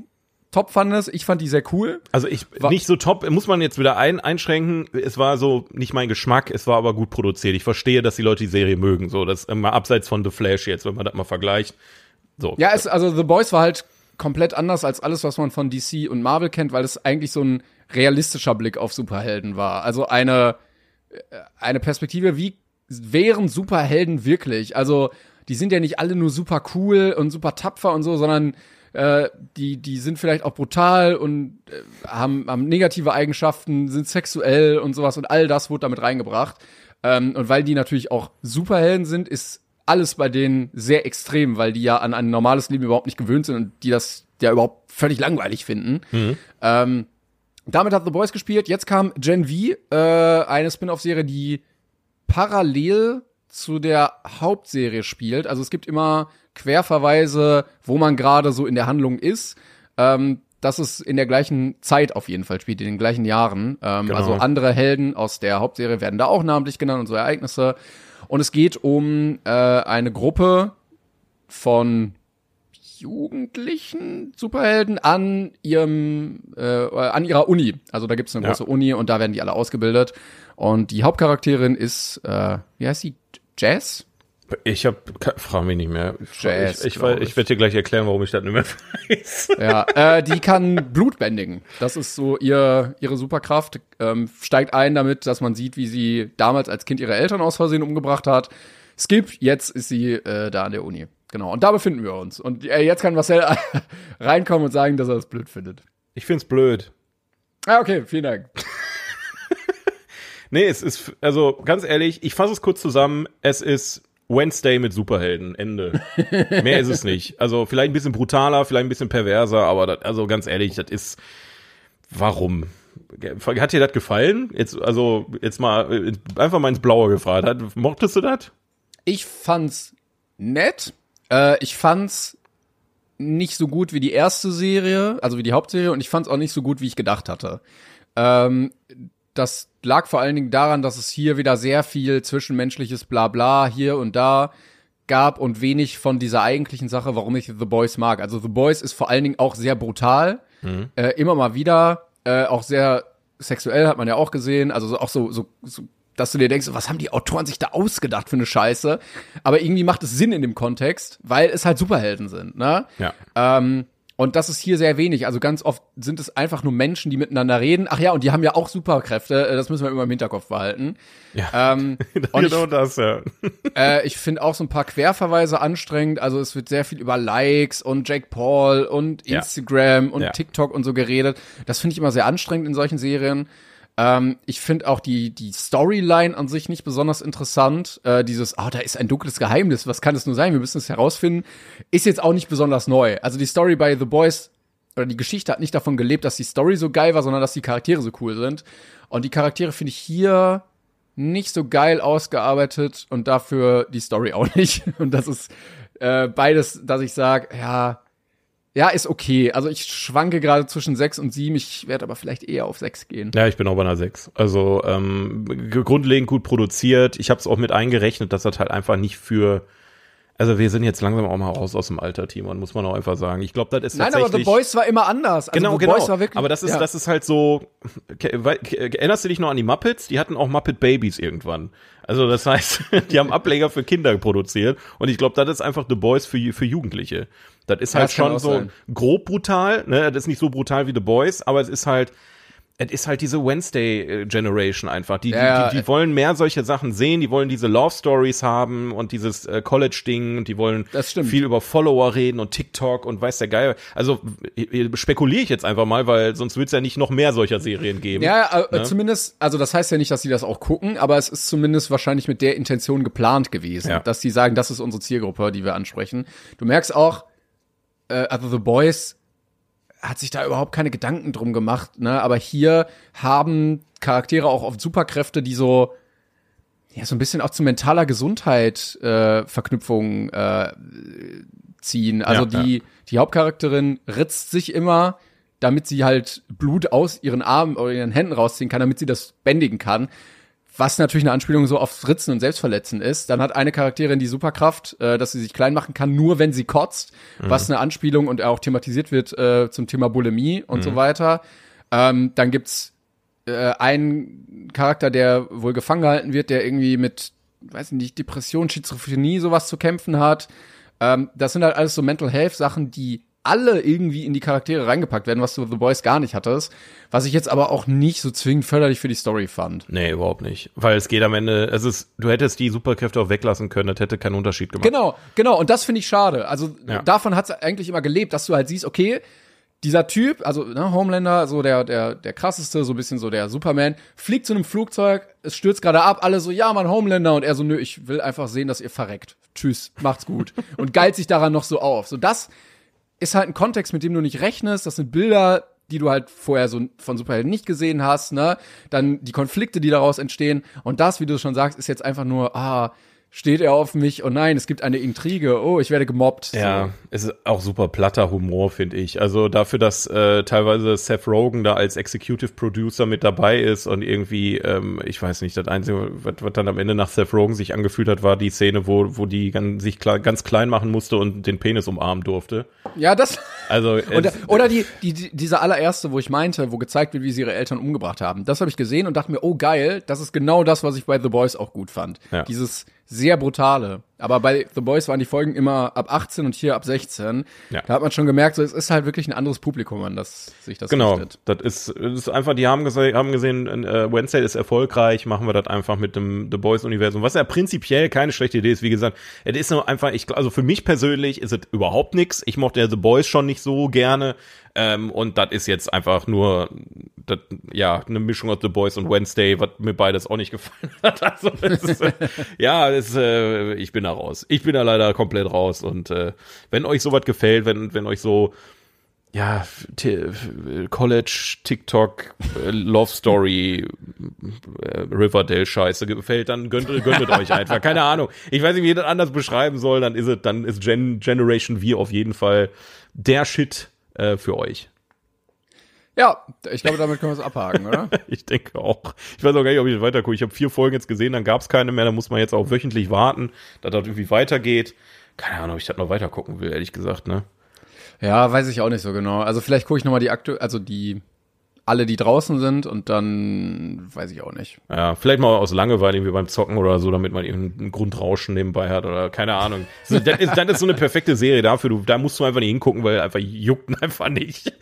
C: top fandest. Ich fand die sehr cool.
D: Also ich
C: Wa-
D: nicht so top, muss man jetzt wieder ein, einschränken. Es war so nicht mein Geschmack, es war aber gut produziert. Ich verstehe, dass die Leute die Serie mögen. So, das immer abseits von The Flash jetzt, wenn man das mal vergleicht. So.
C: Ja, es, also The Boys war halt komplett anders als alles, was man von DC und Marvel kennt, weil es eigentlich so ein realistischer Blick auf Superhelden war. Also eine, äh, eine Perspektive, wie wären Superhelden wirklich? Also, die sind ja nicht alle nur super cool und super tapfer und so, sondern äh, die, die sind vielleicht auch brutal und äh, haben, haben negative Eigenschaften, sind sexuell und sowas und all das wurde damit reingebracht. Ähm, und weil die natürlich auch Superhelden sind, ist alles bei denen sehr extrem, weil die ja an ein normales Leben überhaupt nicht gewöhnt sind und die das ja überhaupt völlig langweilig finden. Ähm, damit hat The Boys gespielt. Jetzt kam Gen V, äh, eine Spin-off-Serie, die parallel zu der Hauptserie spielt. Also es gibt immer Querverweise, wo man gerade so in der Handlung ist. Ähm, dass es in der gleichen Zeit auf jeden Fall spielt, in den gleichen Juren. Ähm,
D: Genau.
C: Also andere Helden aus der Hauptserie werden da auch namentlich genannt und so Ereignisse. Und es geht um äh, eine Gruppe von jugendlichen Superhelden an ihrem äh, an ihrer Uni. Also da gibt es eine
D: Ja.
C: große Uni und da werden die alle ausgebildet. Und die Hauptcharakterin ist, äh, wie heißt sie? Jazz?
D: Ich hab, frag mich nicht mehr.
C: Jazz,
D: ich, ich, ich
C: ich.
D: werde dir gleich erklären, warum ich das nicht mehr weiß.
C: Ja, äh, die kann Blut bändigen. Das ist so ihr, ihre Superkraft. Ähm, steigt ein damit, dass man sieht, wie sie damals als Kind ihre Eltern aus Versehen umgebracht hat. Skip, jetzt ist sie äh, da an der Uni. Genau, und da befinden wir uns. Und äh, jetzt kann Marcel reinkommen und sagen, dass er das blöd findet.
D: Ich find's blöd.
C: Ah, okay, vielen Dank.
D: Nee, es ist, also ganz ehrlich, ich fasse es kurz zusammen. Es ist Wednesday mit Superhelden. Ende. Mehr ist es nicht. Also vielleicht ein bisschen brutaler, vielleicht ein bisschen perverser, aber das, also ganz ehrlich, das ist, warum? Hat dir das gefallen? Jetzt, also, jetzt mal, äh, einfach mal ins Blaue gefragt. Hat, mochtest du das?
C: Ich fand's nett. Äh, ich fand's nicht so gut wie die erste Serie, also wie die Hauptserie, und ich fand's auch nicht so gut, wie ich gedacht hatte. Ähm, das lag vor allen Dingen daran, dass es hier wieder sehr viel zwischenmenschliches Blabla hier und da gab und wenig von dieser eigentlichen Sache, warum ich The Boys mag. Also The Boys ist vor allen Dingen auch sehr brutal, äh, immer mal wieder, äh, auch sehr sexuell hat man ja auch gesehen, also so, auch so, so, so, dass du dir denkst, was haben die Autoren sich da ausgedacht für eine Scheiße? Aber irgendwie macht es Sinn in dem Kontext, weil es halt Superhelden sind, ne?
D: Ja.
C: Ähm, und das ist hier sehr wenig. Also ganz oft sind es einfach nur Menschen, die miteinander reden. Ach ja, und die haben ja auch Superkräfte. Äh, Das müssen wir immer im Hinterkopf behalten.
D: Ja.
C: Ähm, und ich,
D: genau das, ja.
C: äh, ich finde auch so ein paar Querverweise anstrengend. Also es wird sehr viel über Likes und Jake Paul und
D: Ja.
C: Instagram und
D: Ja.
C: TikTok und so geredet. Das finde ich immer sehr anstrengend in solchen Serien. Ähm, ich finde auch die, die Storyline an sich nicht besonders interessant. Äh, dieses, ah, da ist ein dunkles Geheimnis, was kann es nur sein? Wir müssen es herausfinden. Ist jetzt auch nicht besonders neu. Also die Story bei The Boys oder die Geschichte hat nicht davon gelebt, dass die Story so geil war, sondern dass die Charaktere so cool sind. Und die Charaktere finde ich hier nicht so geil ausgearbeitet und dafür die Story auch nicht. Und das ist äh, beides, dass ich sage, ja, ja, ist okay. Also ich schwanke gerade zwischen sechs und sieben. Ich werde aber vielleicht eher auf sechs gehen.
D: Ja, ich bin auch bei einer 6. Also ähm, grundlegend gut produziert. Ich habe es auch mit eingerechnet, dass das halt einfach nicht für Also wir sind jetzt langsam auch mal raus aus dem Alter, Timon, muss man auch einfach sagen. Ich glaube, das ist
C: Nein, aber. The Boys war immer anders. Also
D: genau,
C: The
D: genau.
C: Boys war wirklich,
D: aber das ist,
C: ja.
D: das ist halt so. Erinnerst du dich noch an die Muppets? Die hatten auch Muppet Babies irgendwann. Also das heißt, die haben Ableger für Kinder produziert. Und ich glaube, das ist einfach The Boys für, für Jugendliche. Das ist halt
C: das
D: schon so
C: sein.
D: grob brutal. Ne? Das ist nicht so brutal wie The Boys, aber es ist halt. Es ist halt diese Wednesday-Generation einfach. Die,
C: Ja,
D: die, die, die wollen mehr solche Sachen sehen, die wollen diese Love-Stories haben und dieses äh, College-Ding und die wollen viel über Follower reden und TikTok und weiß der Geil. Also äh, spekuliere ich jetzt einfach mal, weil sonst wird es ja nicht noch mehr solcher Serien geben.
C: Ja, äh,
D: Ne?
C: zumindest, also das heißt ja nicht, dass sie das auch gucken, aber es ist zumindest wahrscheinlich mit der Intention geplant gewesen,
D: Ja.
C: dass die sagen, das ist unsere Zielgruppe, die wir ansprechen. Du merkst auch, äh, also The Boys hat sich da überhaupt keine Gedanken drum gemacht, ne? Aber hier haben Charaktere auch oft Superkräfte, die so ja so ein bisschen auch zu mentaler Gesundheit äh, Verknüpfungen äh, ziehen. Also
D: Ja,
C: die die Hauptcharakterin ritzt sich immer, damit sie halt Blut aus ihren Armen oder ihren Händen rausziehen kann, damit sie das bändigen kann. Was natürlich eine Anspielung so aufs Ritzen und Selbstverletzen ist. Dann hat eine Charakterin die Superkraft, äh, dass sie sich klein machen kann, nur wenn sie kotzt, was eine Anspielung und auch thematisiert wird äh, zum Thema Bulimie und so weiter. Ähm, dann gibt's äh, einen Charakter, der wohl gefangen gehalten wird, der irgendwie mit, weiß ich nicht, Depression, Schizophrenie sowas zu kämpfen hat. Ähm, das sind halt alles so Mental Health Sachen, die alle irgendwie in die Charaktere reingepackt werden, was du The Boys gar nicht hattest. Was ich jetzt aber auch nicht so zwingend förderlich für die Story fand.
D: Nee, überhaupt nicht. Weil es geht am Ende, es ist, du hättest die Superkräfte auch weglassen können, das hätte keinen Unterschied gemacht.
C: Genau, genau. Und das finde ich schade. Also
D: Ja.
C: davon hat es eigentlich immer gelebt, dass du halt siehst, okay, dieser Typ, also ne, Homelander, so der, der, der krasseste, so ein bisschen so der Superman, fliegt zu einem Flugzeug, es stürzt gerade ab, alle so, ja, Mann, Homelander, und er so, nö, ich will einfach sehen, dass ihr verreckt. Tschüss, macht's gut. und geilt sich daran noch so auf. So, das ist halt ein Kontext, mit dem du nicht rechnest. Das sind Bilder, die du halt vorher so von Superhelden nicht gesehen hast, ne? Dann die Konflikte, die daraus entstehen. Und das, wie du schon sagst, ist jetzt einfach nur, ah, steht er auf mich? Oh nein, es gibt eine Intrige. Oh, ich werde gemobbt.
D: Ja, es ist auch super platter Humor, finde ich. Also dafür, dass äh, teilweise Seth Rogen da als Executive Producer mit dabei ist und irgendwie, ähm, ich weiß nicht, das Einzige, was, was dann am Ende nach Seth Rogen sich angefühlt hat, war die Szene, wo, wo die ganz, sich klar, ganz klein machen musste und den Penis umarmen durfte.
C: Ja, das.
D: Also
C: Oder, oder die, die, die, diese allererste, wo ich meinte, wo gezeigt wird, wie sie ihre Eltern umgebracht haben. Das habe ich gesehen und dachte mir, oh geil, das ist genau das, was ich bei The Boys auch gut fand.
D: Ja.
C: Dieses sehr brutale. Aber bei The Boys waren die Folgen immer ab 18 und hier ab 16.
D: Ja.
C: Da hat man schon gemerkt, so, es ist halt wirklich ein anderes Publikum, an das sich das
D: Genau,
C: richtet.
D: das ist, das ist einfach, die haben, gese haben gesehen, äh, Wednesday ist erfolgreich, machen wir das einfach mit dem The Boys-Universum, was ja prinzipiell keine schlechte Idee ist, wie gesagt, es ist nur einfach, ich, also für mich persönlich ist es überhaupt nix, ich mochte ja The Boys schon nicht so gerne, ähm, und das ist jetzt einfach nur, das, ja, eine Mischung aus The Boys und Wednesday, was mir beides auch nicht gefallen hat, also, ist, äh, ja, das, äh, ich bin da raus, ich bin da leider komplett raus, und, äh, wenn euch sowas gefällt, wenn, wenn euch so, ja, College, TikTok, äh, Love Story, äh, Riverdale Scheiße gefällt, dann gönnt, gönnt euch einfach. Keine Ahnung. Ich weiß nicht, wie ich das anders beschreiben soll, dann ist es, dann ist Gen Generation V auf jeden Fall der Shit äh, für euch.
C: Ja, ich glaube, damit können wir es abhaken, oder?
D: Ich denke auch. Ich weiß auch gar nicht, ob ich weiter gucke. Ich habe vier Folgen jetzt gesehen, dann gab es keine mehr. Da muss man jetzt auch wöchentlich warten, dass das irgendwie weitergeht. Keine Ahnung, ob ich das noch weiter gucken will, ehrlich gesagt, ne?
C: Ja, weiß ich auch nicht so genau. Also vielleicht gucke ich noch mal die aktu also die alle, die draußen sind und dann weiß ich auch nicht.
D: Ja, vielleicht mal aus Langeweile irgendwie beim Zocken oder so, damit man eben ein Grundrauschen nebenbei hat oder keine Ahnung. So, das, ist, das ist so eine perfekte Serie dafür. Du, da musst du einfach nicht hingucken, weil einfach juckt einfach nicht.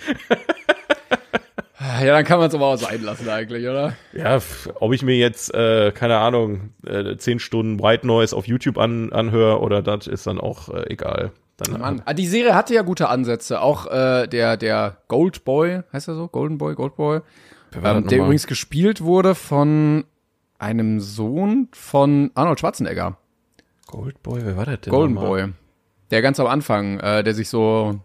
C: Ja, dann kann man es aber auch sein lassen eigentlich, oder?
D: Ja, ob ich mir jetzt, äh, keine Ahnung, äh, zehn Stunden Bright Noise auf YouTube an, anhöre oder das ist dann auch äh, egal. Dann,
C: Mann, ah, die Serie hatte ja gute Ansätze. Auch äh, der der Gold Boy, heißt er so? Golden Boy, Gold Boy, ähm, der übrigens gespielt wurde von einem Sohn von Arnold Schwarzenegger.
D: Goldboy, wer war das denn?
C: Golden? Boy. Der ganz am Anfang, äh, der sich so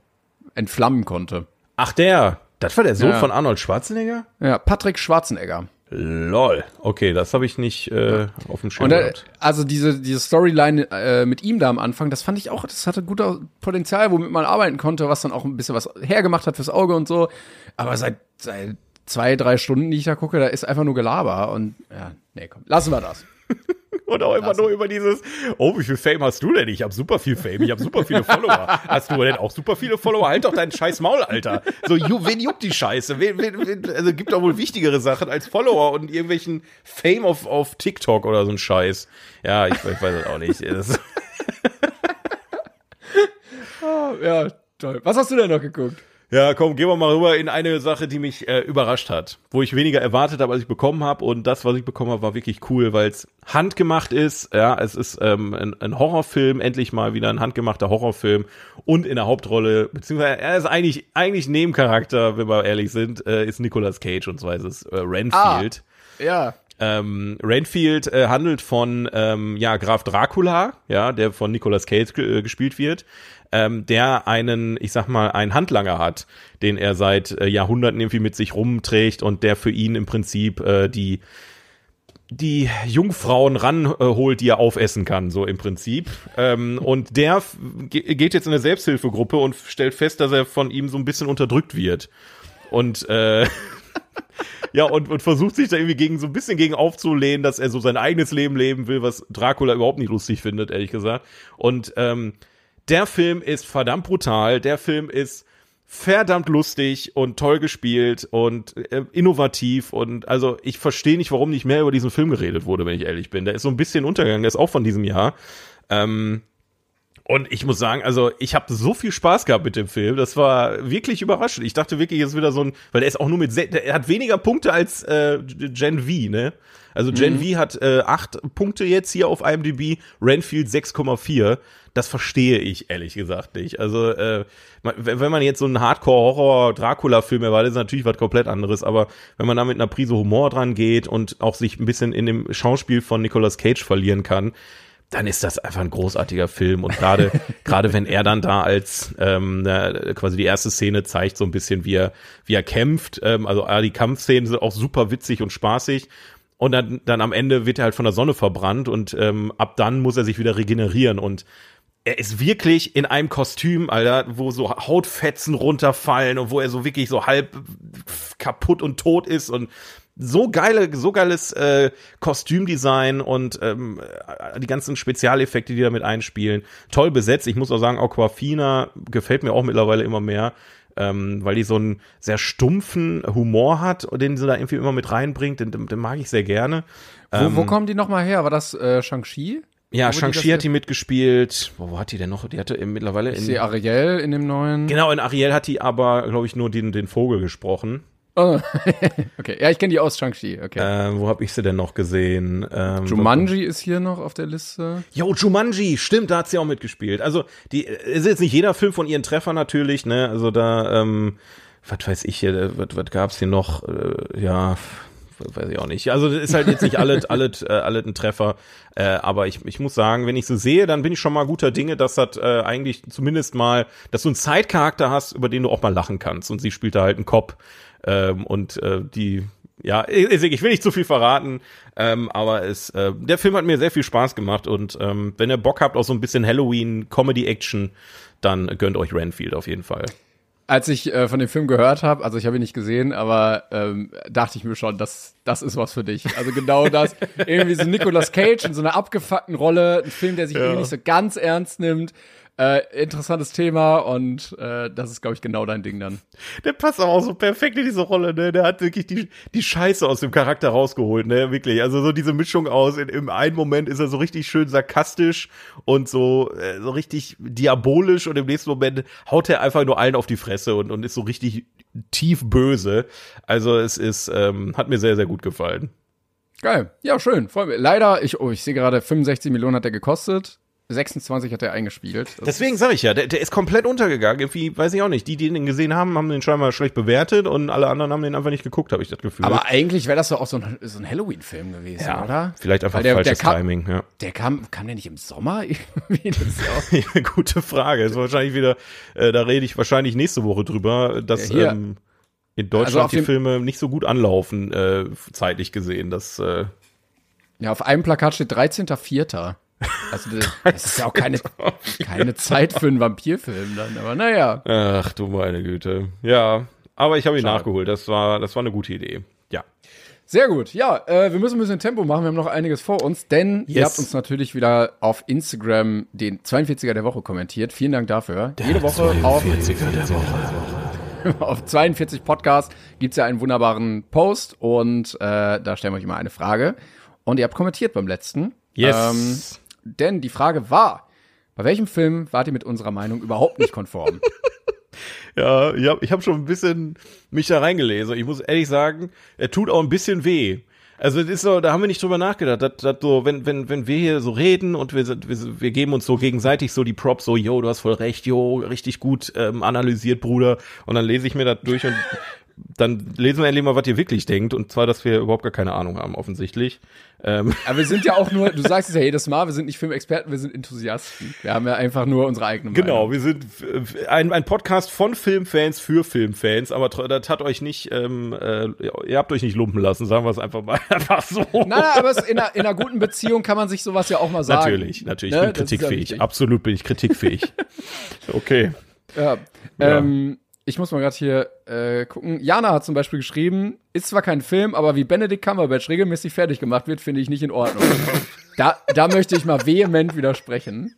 C: entflammen konnte.
D: Ach, der. Das war der Sohn
C: Ja.
D: von Arnold Schwarzenegger?
C: Ja, Patrick Schwarzenegger.
D: Lol. Okay, das habe ich nicht äh, auf dem Schirm
C: da,
D: gehabt.
C: also diese, diese Storyline äh, mit ihm da am Anfang, das fand ich auch, das hatte guter Potenzial, womit man arbeiten konnte, was dann auch ein bisschen was hergemacht hat fürs Auge und so. Aber seit, seit zwei, drei Stunden, die ich da gucke, da ist einfach nur Gelaber und ja, nee, komm, lassen wir das.
D: Und auch immer nur über dieses, oh, wie viel Fame hast du denn? Ich habe super viel Fame, ich habe super viele Follower. Hast du denn auch super viele Follower? Halt doch deinen scheiß Maul, Alter. So, ju, wen juckt die Scheiße? Wen, wen, wen, also gibt doch wohl wichtigere Sachen als Follower und irgendwelchen Fame auf, auf TikTok oder so ein Scheiß. Ja, ich, ich weiß es auch nicht. Das,
C: Ja, toll. Was hast du denn noch geguckt?
D: Ja, komm, gehen wir mal rüber in eine Sache, die mich äh, überrascht hat, wo ich weniger erwartet habe, als ich bekommen habe. Und das, was ich bekommen habe, war wirklich cool, weil es handgemacht ist. Ja, es ist ähm, ein, ein Horrorfilm, endlich mal wieder ein handgemachter Horrorfilm und in der Hauptrolle, beziehungsweise er ist eigentlich eigentlich Nebencharakter, wenn wir ehrlich sind, äh, ist Nicolas Cage und zwar ist es äh, Renfield.
C: Ja.
D: Ähm, Renfield äh, handelt von ähm, ja Graf Dracula, ja, der von Nicolas Cage äh, gespielt wird, ähm, der einen, ich sag mal, einen Handlanger hat, den er seit äh, Jahrhunderten irgendwie mit sich rumträgt und der für ihn im Prinzip äh, die die Jungfrauen ranholt, die er aufessen kann, so im Prinzip. Ähm, und der geht jetzt in eine Selbsthilfegruppe und stellt fest, dass er von ihm so ein bisschen unterdrückt wird. Und äh, ja, und, und versucht sich da irgendwie gegen so ein bisschen gegen aufzulehnen, dass er so sein eigenes Leben leben will, was Dracula überhaupt nicht lustig findet, ehrlich gesagt. Und ähm, der Film ist verdammt brutal, der Film ist verdammt lustig und toll gespielt und äh, innovativ und also ich verstehe nicht, warum nicht mehr über diesen Film geredet wurde, wenn ich ehrlich bin. Der ist so ein bisschen untergegangen, der ist auch von diesem Jahr. Ähm, und ich muss sagen, also ich habe so viel Spaß gehabt mit dem Film. Das war wirklich überraschend. Ich dachte wirklich, es ist wieder so ein, weil der ist auch nur mit, se- er hat weniger Punkte als äh, Gen V, ne? Also Gen V hat äh, acht Punkte jetzt hier auf IMDb, Renfield 6,4. Das verstehe ich ehrlich gesagt nicht. Also äh, wenn man jetzt so einen Hardcore-Horror-Dracula-Film erwartet, ist natürlich was komplett anderes. Aber wenn man da mit einer Prise Humor dran geht und auch sich ein bisschen in dem Schauspiel von Nicolas Cage verlieren kann, dann ist das einfach ein großartiger Film und gerade gerade wenn er dann da als ähm, quasi die erste Szene zeigt so ein bisschen wie er wie er kämpft ähm, also die Kampfszenen sind auch super witzig und spaßig und dann dann am Ende wird er halt von der Sonne verbrannt und ähm, ab dann muss er sich wieder regenerieren und er ist wirklich in einem Kostüm, Alter, wo so Hautfetzen runterfallen und wo er so wirklich so halb kaputt und tot ist und so geile, so geiles äh, Kostümdesign und ähm, die ganzen Spezialeffekte, die damit einspielen. Toll besetzt. Ich muss auch sagen, Aquafina gefällt mir auch mittlerweile immer mehr, ähm, weil die so einen sehr stumpfen Humor hat, den sie da irgendwie immer mit reinbringt. Den, den, mag ich sehr gerne.
C: Wo, wo kommen die nochmal her? War das äh, Shang-Chi?
D: Ja, Shang-Chi hat die mitgespielt. Wo, wo hat die denn noch? Die hatte mittlerweile in,
C: sehe Ariel in dem neuen.
D: Genau, in Ariel hat die aber, glaube ich, nur den, den Vogel gesprochen.
C: Oh. okay, ja, ich kenne die aus Shang-Chi. Okay.
D: Äh, wo habe ich sie denn noch gesehen? Ähm,
C: Jumanji ist hier noch auf der Liste.
D: Jo, Jumanji, stimmt, da hat sie auch mitgespielt. Also, die ist jetzt nicht jeder Film von ihren Treffer natürlich, ne? Also da, ähm, was weiß ich hier, was, was gab's hier noch? Äh, ja, weiß ich auch nicht. Also das ist halt jetzt nicht alles, alles, äh, alles ein Treffer. Äh, aber ich, ich muss sagen, wenn ich so sehe, dann bin ich schon mal guter Dinge, dass das äh, eigentlich zumindest mal, dass du einen Zeitcharakter hast, über den du auch mal lachen kannst. Und sie spielt da halt einen Cop. Ähm, und äh, die, ja, ich, will nicht zu viel verraten, ähm, aber es, äh, der Film hat mir sehr viel Spaß gemacht und ähm, wenn ihr Bock habt auf so ein bisschen Halloween-Comedy-Action, dann gönnt euch Renfield auf jeden Fall.
C: Als ich äh, von dem Film gehört habe, also ich habe ihn nicht gesehen, aber ähm, dachte ich mir schon, das, das ist was für dich. Also genau das. irgendwie so Nicolas Cage in so einer abgefuckten Rolle, ein Film, der sich irgendwie nicht so ganz ernst nimmt. Äh, interessantes Thema und äh, das ist, glaube ich, genau dein Ding dann.
D: Der passt aber auch so perfekt in diese Rolle, ne? Der hat wirklich die, die Scheiße aus dem Charakter rausgeholt, ne? Wirklich. Also so diese Mischung aus, in, im einen Moment ist er so richtig schön sarkastisch und so, äh, so richtig diabolisch und im nächsten Moment haut er einfach nur allen auf die Fresse und, und ist so richtig tief böse. Also es ist, ähm, hat mir sehr, sehr gut gefallen.
C: Geil. Ja, schön. Leider, ich, oh, ich sehe gerade, 65 Millionen hat er gekostet. 26 hat er eingespielt. Das
D: Deswegen sage ich ja, der, der ist komplett untergegangen. Irgendwie, weiß ich auch nicht. Die, die den gesehen haben, haben den scheinbar schlecht bewertet und alle anderen haben den einfach nicht geguckt, habe ich das Gefühl.
C: aber eigentlich wäre das doch auch so ein, so ein Halloween-Film gewesen,
D: ja,
C: oder?
D: vielleicht einfach
C: der-
D: falsches
C: der kam-
D: Timing, ja.
C: Der kam, kam der nicht im Sommer? Ja
D: Gute Frage. Ist wahrscheinlich wieder, äh, da rede ich wahrscheinlich nächste Woche drüber, dass
C: Ja,
D: ähm, in Deutschland
C: Also
D: die Filme nicht so gut anlaufen, äh, zeitlich gesehen. Das, äh,
C: Ja, auf einem Plakat steht 13.04. Also das, das ist ja auch keine, keine Zeit für einen Vampirfilm dann, aber naja.
D: ach du meine Güte. Ja, aber ich habe ihn
C: Schade.
D: nachgeholt. Das war, das war eine gute Idee. Ja.
C: Sehr gut. Ja, äh, wir müssen ein bisschen Tempo machen. Wir haben noch einiges vor uns, denn ihr
D: Yes.
C: habt uns natürlich wieder auf Instagram den 42er der Woche kommentiert. Vielen Dank dafür. Jede Woche auf,
D: 40er der Woche.
C: auf 42 Podcast gibt's ja einen wunderbaren Post und äh, da stellen wir euch immer eine Frage. Und ihr habt kommentiert beim letzten.
D: Yes.
C: Ähm, denn die Frage war, bei welchem Film wart ihr mit unserer Meinung überhaupt nicht konform?
D: Ja, ich habe ich hab schon ein bisschen mich da reingelesen. Ich muss ehrlich sagen, er tut auch ein bisschen weh. Also das ist so, da haben wir nicht drüber nachgedacht. Das, das so, wenn, wenn, wenn wir hier so reden und wir, wir, wir geben uns so gegenseitig so die Props, so, yo, du hast voll recht, yo, richtig gut ähm, analysiert, Bruder. Und dann lese ich mir das durch und dann lesen wir endlich mal, was ihr wirklich denkt. Und zwar, dass wir überhaupt gar keine Ahnung haben, offensichtlich. Ähm,
C: Aber wir sind ja auch nur, du sagst es ja jedes Mal, wir sind nicht Filmexperten, wir sind Enthusiasten. Wir haben ja einfach nur unsere eigene Meinung.
D: Genau, wir sind äh, ein, ein Podcast von Filmfans für Filmfans, aber das hat euch nicht, ähm, äh, ihr habt euch nicht lumpen lassen, sagen wir es einfach mal einfach so.
C: Nein, aber es, in, einer, in einer guten Beziehung kann man sich sowas ja auch mal sagen.
D: natürlich, natürlich,
C: Ne?
D: ich bin
C: Das
D: kritikfähig. Absolut bin ich kritikfähig. okay.
C: Ja.
D: Ja.
C: Ähm, ich muss mal gerade hier äh, gucken. Jana hat zum Beispiel geschrieben, ist zwar kein Film, aber wie Benedict Cumberbatch regelmäßig fertig gemacht wird, finde ich nicht in Ordnung. da, da möchte ich mal vehement widersprechen.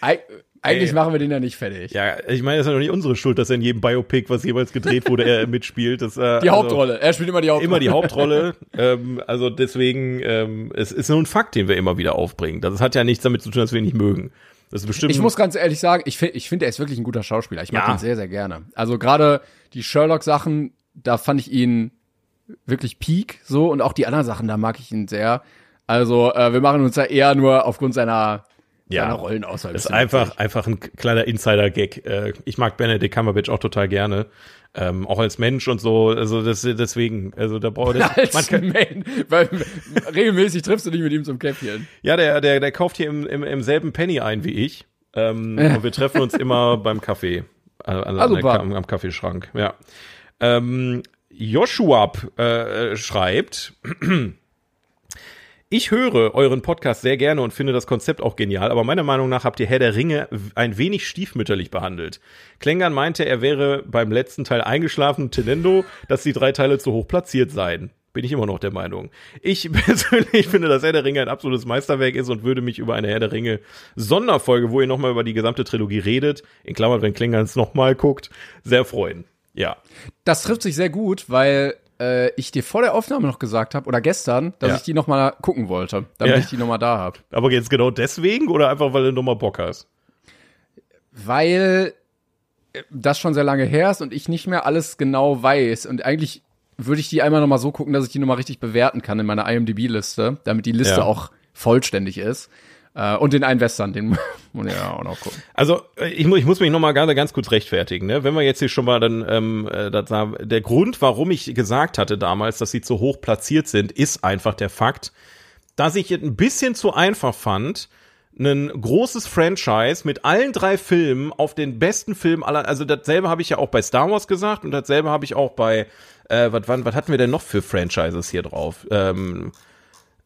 C: Eig eigentlich
D: Ey.
C: machen wir den ja nicht fertig.
D: Ja, ich meine, es ist ja doch nicht unsere Schuld, dass er in jedem Biopic, was jemals gedreht wurde, er mitspielt. Das, äh,
C: Die
D: also-
C: Hauptrolle. Er spielt immer die Hauptrolle.
D: Immer die Hauptrolle. ähm, also deswegen, ähm, es ist nur ein Fakt, den wir immer wieder aufbringen. Das hat ja nichts damit zu tun, dass wir ihn nicht mögen. Das ist bestimmt.
C: Ich muss ganz ehrlich sagen, ich finde, ich find, er ist wirklich ein guter Schauspieler. Ich mag
D: Ja.
C: ihn sehr, sehr gerne. Also gerade die Sherlock-Sachen, da fand ich ihn wirklich peak so und auch die anderen Sachen, da mag ich ihn sehr. Also äh, wir machen uns da eher nur aufgrund seiner,
D: Ja.
C: seiner Rollenauswahl.
D: Das ist einfach, einfach ein kleiner Insider-Gag. Äh, Ich mag Benedict Cumberbatch auch total gerne. Ähm, auch als Mensch und so. Also das, deswegen, also da braucht das,
C: als
D: man kann,
C: Man, weil regelmäßig triffst du dich mit ihm zum Käffchen.
D: Ja, der, der, der kauft hier im, im, im selben Penny ein wie ich. Ähm, und wir treffen uns immer beim Kaffee. Äh, an,
C: Ah,
D: an der, am, am Kaffeeschrank. Ja. Ähm, Joshua äh, schreibt. Ich höre euren Podcast sehr gerne und finde das Konzept auch genial, aber meiner Meinung nach habt ihr Herr der Ringe ein wenig stiefmütterlich behandelt. Klängern meinte, er wäre beim letzten Teil eingeschlafen, Tenendo, dass die drei Teile zu hoch platziert seien. Bin ich immer noch der Meinung. Ich persönlich finde, dass Herr der Ringe ein absolutes Meisterwerk ist und würde mich über eine Herr der Ringe Sonderfolge, wo ihr nochmal über die gesamte Trilogie redet, in Klammern, wenn Klängern es nochmal guckt, sehr freuen. Ja.
C: Das trifft sich sehr gut, weil äh, ich dir vor der Aufnahme noch gesagt habe, oder gestern, dass
D: Ja.
C: ich die noch mal gucken wollte, damit
D: Ja.
C: ich die noch mal da habe.
D: Aber jetzt genau deswegen oder einfach, weil du nochmal Bock hast?
C: weil äh, das schon sehr lange her ist und ich nicht mehr alles genau weiß. Und eigentlich würde ich die einmal noch mal so gucken, dass ich die noch mal richtig bewerten kann in meiner IMDb-Liste, damit die Liste
D: Ja.
C: auch vollständig ist. Äh, und den einen Western, den muss ich ja auch noch gucken.
D: Also äh, ich, mu ich muss mich noch mal gerade ganz kurz rechtfertigen. Ne? Wenn wir jetzt hier schon mal dann, ähm, äh, das der Grund, warum ich gesagt hatte damals, dass sie zu hoch platziert sind, ist einfach der Fakt, dass ich es ein bisschen zu einfach fand, ein großes Franchise mit allen drei Filmen auf den besten Film aller, also dasselbe habe ich ja auch bei Star Wars gesagt und dasselbe habe ich auch bei, äh, was, wann, was hatten wir denn noch für Franchises hier drauf? Ähm,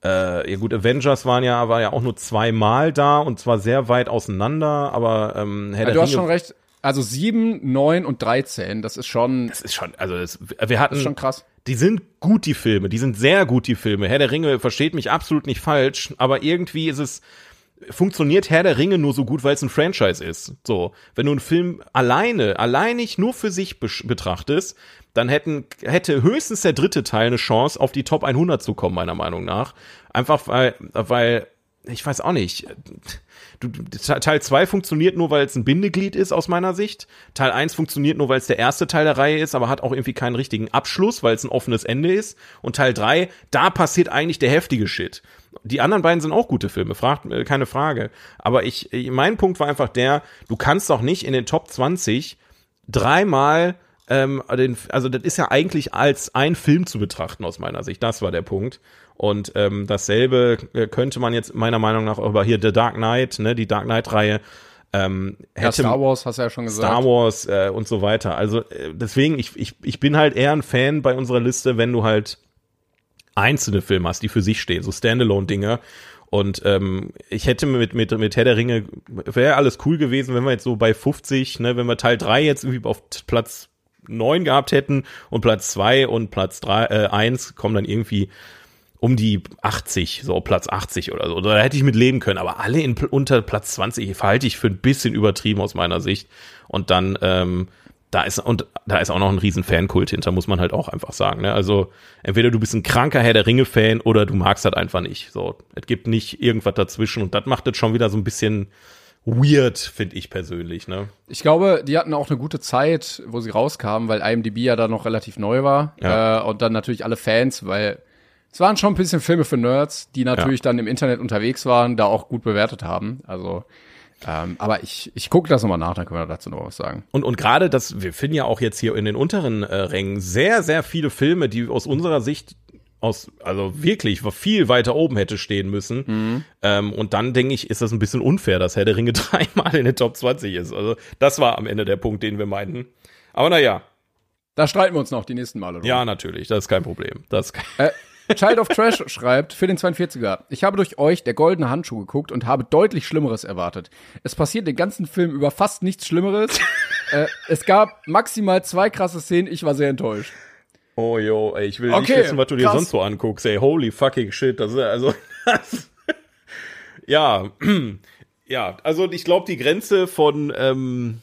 D: äh, ja gut, Avengers waren ja, war ja auch nur zweimal da und zwar sehr weit auseinander, aber ähm, Herr
C: Ja, du hast schon recht. Also sieben, neun und 13, das ist schon,
D: das ist schon, also das, wir hatten,
C: das ist schon krass.
D: die sind gut, die Filme, die sind sehr gut, die Filme. Herr der Ringe versteht mich absolut nicht falsch, aber irgendwie ist es, funktioniert Herr der Ringe nur so gut, weil es ein Franchise ist. So, wenn du einen Film alleine, alleinig nur für sich betrachtest, dann hätten, hätte höchstens der dritte Teil eine Chance, auf die Top 100 zu kommen, meiner Meinung nach. Einfach weil, weil, ich weiß auch nicht, du- Teil 2 funktioniert nur, weil es ein Bindeglied ist aus meiner Sicht. Teil 1 funktioniert nur, weil es der erste Teil der Reihe ist, aber hat auch irgendwie keinen richtigen Abschluss, weil es ein offenes Ende ist. Und Teil 3, da passiert eigentlich der heftige Shit. Die anderen beiden sind auch gute Filme, fragt, äh, keine Frage. Aber ich, ich- mein Punkt war einfach der, du kannst doch nicht in den Top 20 dreimal ähm, den, also das ist ja eigentlich als ein Film zu betrachten aus meiner Sicht. Das war der Punkt. Und ähm, dasselbe äh, könnte man jetzt meiner Meinung nach über hier The Dark Knight, ne, die Dark Knight-Reihe, ähm,
C: Ja,
D: hätte
C: Star Wars hast du ja schon gesagt.
D: Star Wars äh, und so weiter. Also äh, deswegen, ich, ich, ich bin halt eher ein Fan bei unserer Liste, wenn du halt einzelne Filme hast, die für sich stehen, so Standalone-Dinge. Und ähm, ich hätte mit, mit, mit Herr der Ringe, wäre alles cool gewesen, wenn wir jetzt so bei 50, ne, wenn wir Teil 3 jetzt irgendwie auf Platz neun gehabt hätten und Platz zwei und Platz drei, äh, eins kommen dann irgendwie um die 80, so Platz 80 oder so. Da hätte ich mit leben können, aber alle in, unter Platz 20 verhalte ich für ein bisschen übertrieben aus meiner Sicht. Und dann, ähm, da ist, und da ist auch noch ein riesen Fankult hinter, muss man halt auch einfach sagen. Ne? Also entweder du bist ein kranker Herr der Ringe-Fan oder du magst das einfach nicht. So, es gibt nicht irgendwas dazwischen und das macht das schon wieder so ein bisschen weird, finde ich persönlich. Ne?
C: Ich glaube, die hatten auch eine gute Zeit, wo sie rauskamen, weil IMDb ja da noch relativ neu war.
D: Ja.
C: Äh, und dann natürlich alle Fans, weil es waren schon ein bisschen Filme für Nerds, die natürlich dann im Internet unterwegs waren, da auch gut bewertet haben. Also, ähm, aber ich, ich gucke das nochmal nach, dann können wir dazu noch was sagen.
D: Und, und gerade das, wir finden ja auch jetzt hier in den unteren äh, Rängen sehr, sehr viele Filme, die aus unserer Sicht aus, also wirklich viel weiter oben hätte stehen müssen.
C: Mhm.
D: Ähm, und dann denke ich, ist das ein bisschen unfair, dass Herr der Ringe dreimal in der Top 20 ist. Also das war am Ende der Punkt, den wir meinten. Aber naja,
C: Da streiten wir uns noch die nächsten Male. drum.
D: ja, natürlich, das ist kein Problem. Das ist kein
C: Äh, Child of Trash schreibt für den 42er. Ich habe durch euch der goldene Handschuh geguckt und habe deutlich Schlimmeres erwartet. Es passiert den ganzen Film über fast nichts Schlimmeres. äh, es gab maximal zwei krasse Szenen. Ich war sehr enttäuscht.
D: Oh jo, ey, ich will
C: Okay,
D: nicht wissen, was du dir
C: krass.
D: sonst so anguckst, ey. Holy fucking shit. Das ist also. Das, ja, ja, also ich glaube, die Grenze von ähm,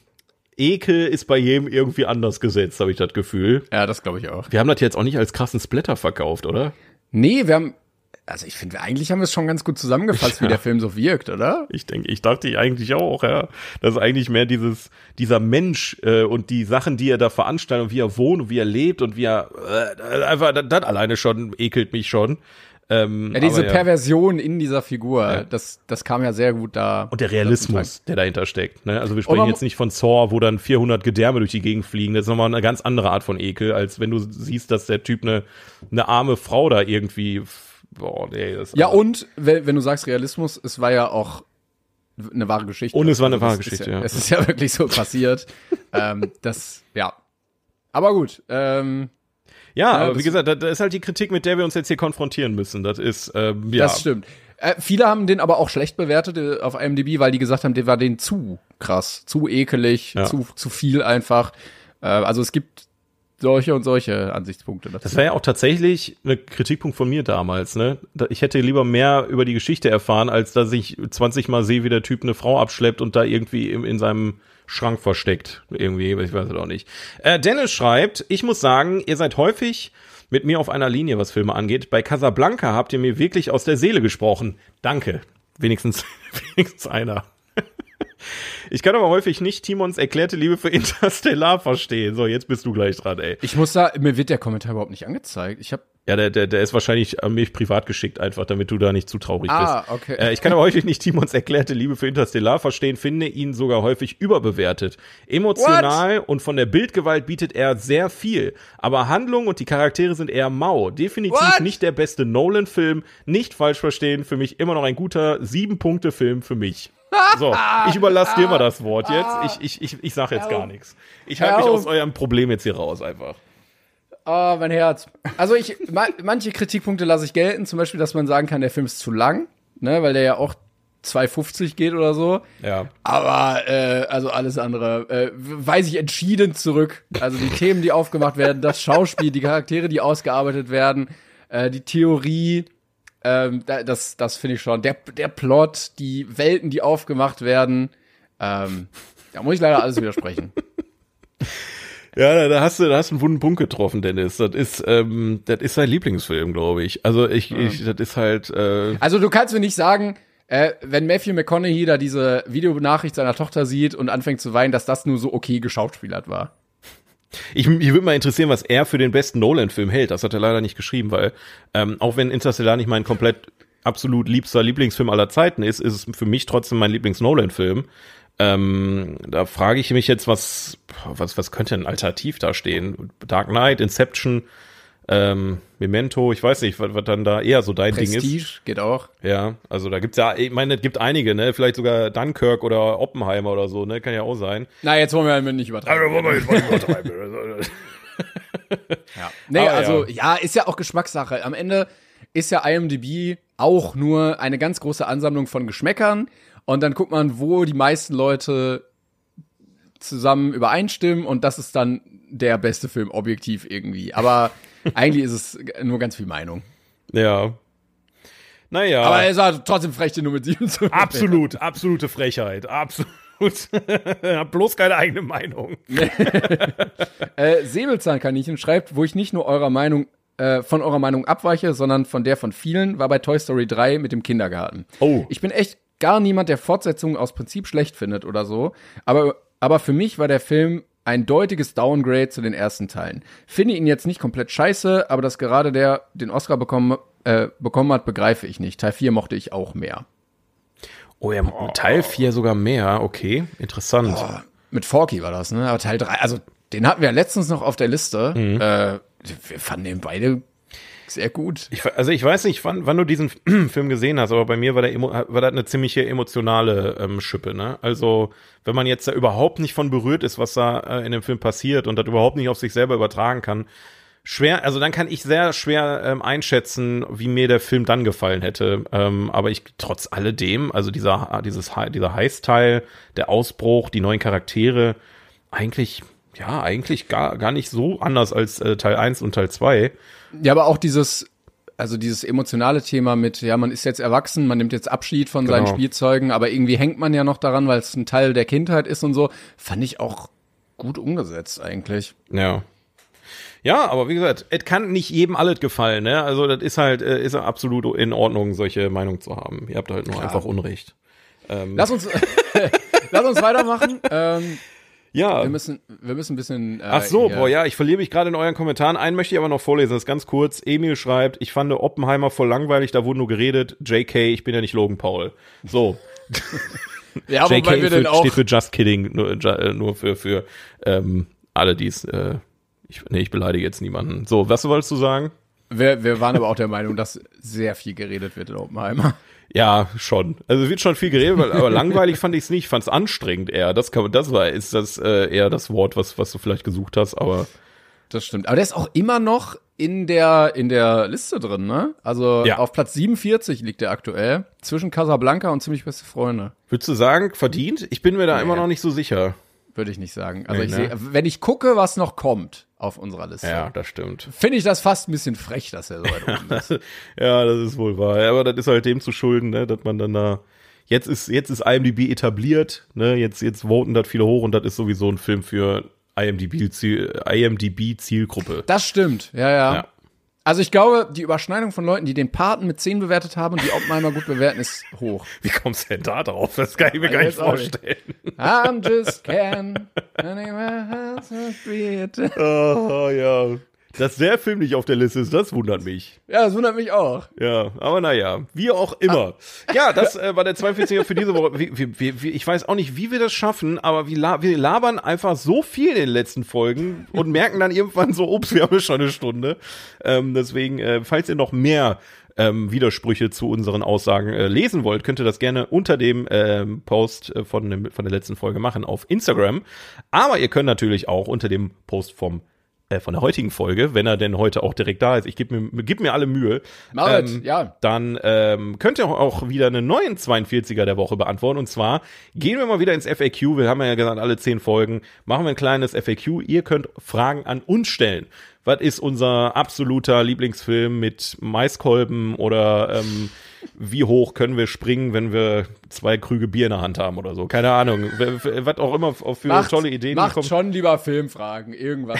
D: Ekel ist bei jedem irgendwie anders gesetzt, habe ich das Gefühl.
C: Ja, das glaube ich auch.
D: Wir haben das jetzt auch nicht als krassen Splatter verkauft, oder?
C: Nee, wir haben, also ich finde, eigentlich haben wir es schon ganz gut zusammengefasst, wie
D: Ja.
C: der Film so wirkt, oder?
D: Ich denke, ich dachte eigentlich auch, ja. Das ist eigentlich mehr dieses, dieser Mensch äh, und die Sachen, die er da veranstaltet und wie er wohnt und wie er lebt und wie er äh, einfach, das, das alleine schon ekelt mich schon. Ähm,
C: Ja, diese
D: aber
C: Perversion in dieser Figur, das, das kam ja sehr gut da.
D: Und der Realismus, der dahinter steckt. Ne? Also wir sprechen jetzt nicht von Saw, wo dann 400 Gedärme durch die Gegend fliegen. Das ist nochmal eine ganz andere Art von Ekel, als wenn du siehst, dass der Typ eine, eine arme Frau da irgendwie. Boah, nee, das
C: Ja, und wenn, wenn du sagst Realismus, es war ja auch eine wahre Geschichte.
D: Und es war eine wahre
C: das ist
D: Geschichte,
C: ja.
D: ja.
C: Es ist ja wirklich so passiert. ähm, das, ja. Aber gut, ähm,
D: Ja,
C: Ja,
D: aber wie
C: das-
D: gesagt, da, da ist halt die Kritik, mit der wir uns jetzt hier konfrontieren müssen. Das ist, ähm, ja.
C: das stimmt. Äh, viele haben den aber auch schlecht bewertet äh, auf IMDb, weil die gesagt haben, der war den zu krass, zu ekelig,
D: Ja.
C: zu, zu viel einfach. Äh, also es gibt solche und solche Ansichtspunkte. dazu.
D: Das war ja auch tatsächlich ein Kritikpunkt von mir damals, ne? Ich hätte lieber mehr über die Geschichte erfahren, als dass ich 20 Mal sehe, wie der Typ eine Frau abschleppt und da irgendwie im, in seinem Schrank versteckt. Irgendwie, ich weiß es auch nicht. Äh, Dennis schreibt, ich muss sagen, ihr seid häufig mit mir auf einer Linie, was Filme angeht. Bei Casablanca habt ihr mir wirklich aus der Seele gesprochen. Danke. Wenigstens, wenigstens einer. Ich kann aber häufig nicht Timons erklärte Liebe für Interstellar verstehen. So, jetzt bist du gleich dran, ey.
C: Ich muss da, mir wird der Kommentar überhaupt nicht angezeigt. Ich habe
D: Ja, der, der, der ist wahrscheinlich an mich privat geschickt, einfach, damit du da nicht zu traurig
C: Ah,
D: bist.
C: okay.
D: Äh, ich kann aber häufig nicht Timons erklärte Liebe für Interstellar verstehen, finde ihn sogar häufig überbewertet. Emotional und von der Bildgewalt bietet er sehr viel, aber Handlung und die Charaktere sind eher mau. Definitiv
C: What?
D: nicht der beste Nolan-Film, nicht falsch verstehen, für mich immer noch ein guter Sieben-Punkte-Film für mich. So, ich überlasse dir mal das Wort jetzt. Ich, ich, ich, ich sag jetzt gar nichts. Ich halte mich aus eurem Problem jetzt hier raus, einfach.
C: Oh, mein Herz. Also ich, ma manche Kritikpunkte lasse ich gelten, zum Beispiel, dass man sagen kann, der Film ist zu lang, ne, weil der ja auch 2,50 geht oder so.
D: Ja.
C: Aber äh, also alles andere äh, weise ich entschieden zurück. Also die Themen, die aufgemacht werden, das Schauspiel, die Charaktere, die ausgearbeitet werden, äh, die Theorie, ähm, da- das, das finde ich schon. Der, der Plot, die Welten, die aufgemacht werden, ähm, da muss ich leider alles widersprechen.
D: Ja, da, hast du, da hast du einen wunden Punkt getroffen, Dennis. Das ist, ähm, das ist sein Lieblingsfilm, glaube ich. Also ich, ich, das ist halt, äh,
C: Also du kannst mir nicht sagen, äh, wenn Matthew McConaughey da diese Videonachricht seiner Tochter sieht und anfängt zu weinen, dass das nur so okay geschauspielert war.
D: ich, mich würde mal interessieren, was er für den besten Nolan-Film hält. Das hat er leider nicht geschrieben, weil ähm, auch wenn Interstellar nicht mein komplett absolut liebster Lieblingsfilm aller Zeiten ist, ist es für mich trotzdem mein Lieblings-Nolan-Film. Ähm, da frage ich mich jetzt, was, was, was könnte denn alternativ da stehen? Dark Knight, Inception, ähm, Memento, ich weiß nicht, was, was dann da eher so dein Ding ist.
C: Prestige geht auch.
D: Ja, also da gibt's ja, ich meine, es gibt einige, ne? Vielleicht sogar Dunkirk oder Oppenheimer oder so, ne? Kann ja auch sein.
C: Na, jetzt wollen wir halt nicht übertreiben. Ja. Nee,
D: Aber
C: also
D: ja.
C: ja. ist ja auch Geschmackssache. Am Ende ist ja IMDb auch nur eine ganz große Ansammlung von Geschmäckern und dann guckt man, wo die meisten Leute zusammen übereinstimmen und das ist dann der beste Film objektiv irgendwie. Aber eigentlich ist es nur ganz viel Meinung.
D: Ja. Naja.
C: Aber er ist halt trotzdem frech, nur mit 7 zu
D: absolut, absolute Frechheit. Absolut. Hab bloß keine eigene Meinung.
C: Äh, Säbelzahnkaninchen schreibt, wo ich nicht nur eurer Meinung äh, von eurer Meinung abweiche, sondern von der von vielen, war bei Toy Story 3 mit dem Kindergarten.
D: Oh.
C: Ich bin echt gar niemand, der Fortsetzungen aus Prinzip schlecht findet oder so, aber, aber für mich war der Film ein deutiges Downgrade zu den ersten Teilen. Finde ihn jetzt nicht komplett scheiße, aber dass gerade der den Oscar bekommen, äh, bekommen hat, begreife ich nicht. Teil 4 mochte ich auch mehr.
D: Oh ja, Teil 4 sogar mehr. Okay, interessant.
C: Mit Forky war das, ne? Aber Teil 3, also den hatten wir letztens noch auf der Liste.
D: Mhm.
C: Äh, wir fanden den beide sehr gut.
D: Ich, also ich weiß nicht, wann, wann du diesen Film gesehen hast, aber bei mir war, der, war das eine ziemliche emotionale ähm, Schippe. Ne? Also wenn man jetzt da überhaupt nicht von berührt ist, was da äh, in dem Film passiert und das überhaupt nicht auf sich selber übertragen kann, schwer, also dann kann ich sehr schwer ähm, einschätzen, wie mir der Film dann gefallen hätte. Ähm, aber ich trotz alledem, also dieser dieses dieser Heißteil, der Ausbruch, die neuen Charaktere, eigentlich ja eigentlich gar gar nicht so anders als äh, Teil 1 und Teil 2.
C: Ja, aber auch dieses, also dieses emotionale Thema mit, ja, man ist jetzt erwachsen, man nimmt jetzt Abschied von seinen
D: Genau.
C: Spielzeugen, aber irgendwie hängt man ja noch daran, weil es ein Teil der Kindheit ist und so, fand ich auch gut umgesetzt eigentlich.
D: Ja. Ja, aber wie gesagt, es kann nicht jedem alles gefallen, ne? Also das ist halt, äh, ist absolut in Ordnung, solche Meinungen zu haben. Ihr habt halt nur einfach Unrecht.
C: Lass uns, lass uns weitermachen. Ähm,
D: Ja.
C: wir müssen, wir müssen ein bisschen. Äh,
D: Ach so, boah, ja, ich verliere mich gerade in euren Kommentaren. Einen möchte ich aber noch vorlesen, das ist ganz kurz. Emil schreibt, ich fand Oppenheimer voll langweilig, da wurde nur geredet. JK, ich bin ja nicht Logan Paul. So,
C: Ja,
D: JK
C: wobei wir
D: für,
C: denn auch.
D: steht für Just Kidding, nur, ju- äh, nur für, für ähm, alle, die es, äh, ich, nee, ich beleidige jetzt niemanden. So, was wolltest du sagen?
C: Wir, wir waren aber auch der Meinung, dass sehr viel geredet wird in Oppenheimer.
D: Ja, schon. Also es wird schon viel geredet, aber langweilig fand ich es nicht. Ich fand es anstrengend eher. Das kann, das war ist das äh, eher das Wort, was was du vielleicht gesucht hast. Aber
C: Das stimmt. Aber der ist auch immer noch in der, in der Liste drin, ne? Also
D: Ja.
C: auf Platz 47 liegt der aktuell. Zwischen Casablanca und ziemlich beste Freunde.
D: würdest du sagen verdient? Ich bin mir da
C: Nee.
D: immer noch nicht so sicher.
C: Würde ich nicht sagen. Also
D: Nee,
C: ich
D: ne?
C: sehe, wenn ich gucke, was noch kommt auf unserer Liste,
D: Ja, das stimmt.
C: finde ich das fast ein bisschen frech, dass er so weit oben ist.
D: Ja, das ist wohl wahr. Ja, aber das ist halt dem zu schulden, ne, dass man dann da jetzt ist jetzt ist IMDb etabliert, ne? Jetzt jetzt voten das viele hoch und das ist sowieso ein Film für IMDb Ziel, IMDb Zielgruppe.
C: Das stimmt, ja, ja,
D: Ja.
C: Also ich glaube, die Überschneidung von Leuten, die den Paten mit 10 bewertet haben und die Oppenheimer gut bewerten, ist hoch.
D: Wie kommst du denn da drauf? Das kann ich mir gar nicht
C: auch nicht.
D: vorstellen.
C: I'm just can.
D: Oh, ja. Dass der Film nicht auf der Liste ist, das wundert mich.
C: Ja, das wundert mich auch.
D: Ja, aber naja, wie auch immer. Ja, das äh, war der 42er für diese Woche. Wie, wie, wie, ich weiß auch nicht, wie wir das schaffen, aber wir, la wir labern einfach so viel in den letzten Folgen und merken dann irgendwann so, ups, wir haben schon eine Stunde. Ähm, deswegen, äh, falls ihr noch mehr ähm, Widersprüche zu unseren Aussagen äh, lesen wollt, könnt ihr das gerne unter dem ähm, Post äh, von, dem, von der letzten Folge machen auf Instagram. Aber ihr könnt natürlich auch unter dem Post vom äh, von der heutigen Folge, wenn er denn heute auch direkt da ist. Ich gebe mir, gib mir alle Mühe.
C: Marit, ja.
D: Dann ähm, könnt ihr auch wieder einen neuen 42er der Woche beantworten. Und zwar gehen wir mal wieder ins FAQ. Wir haben ja gesagt, alle zehn Folgen machen wir ein kleines FAQ. Ihr könnt Fragen an uns stellen. Was ist unser absoluter Lieblingsfilm mit Maiskolben oder ähm, wie hoch können wir springen, wenn wir zwei Krüge Bier in der Hand haben oder so? Keine Ahnung. Was auch immer für tolle Ideen
C: macht
D: kommen.
C: schon lieber Filmfragen, irgendwas.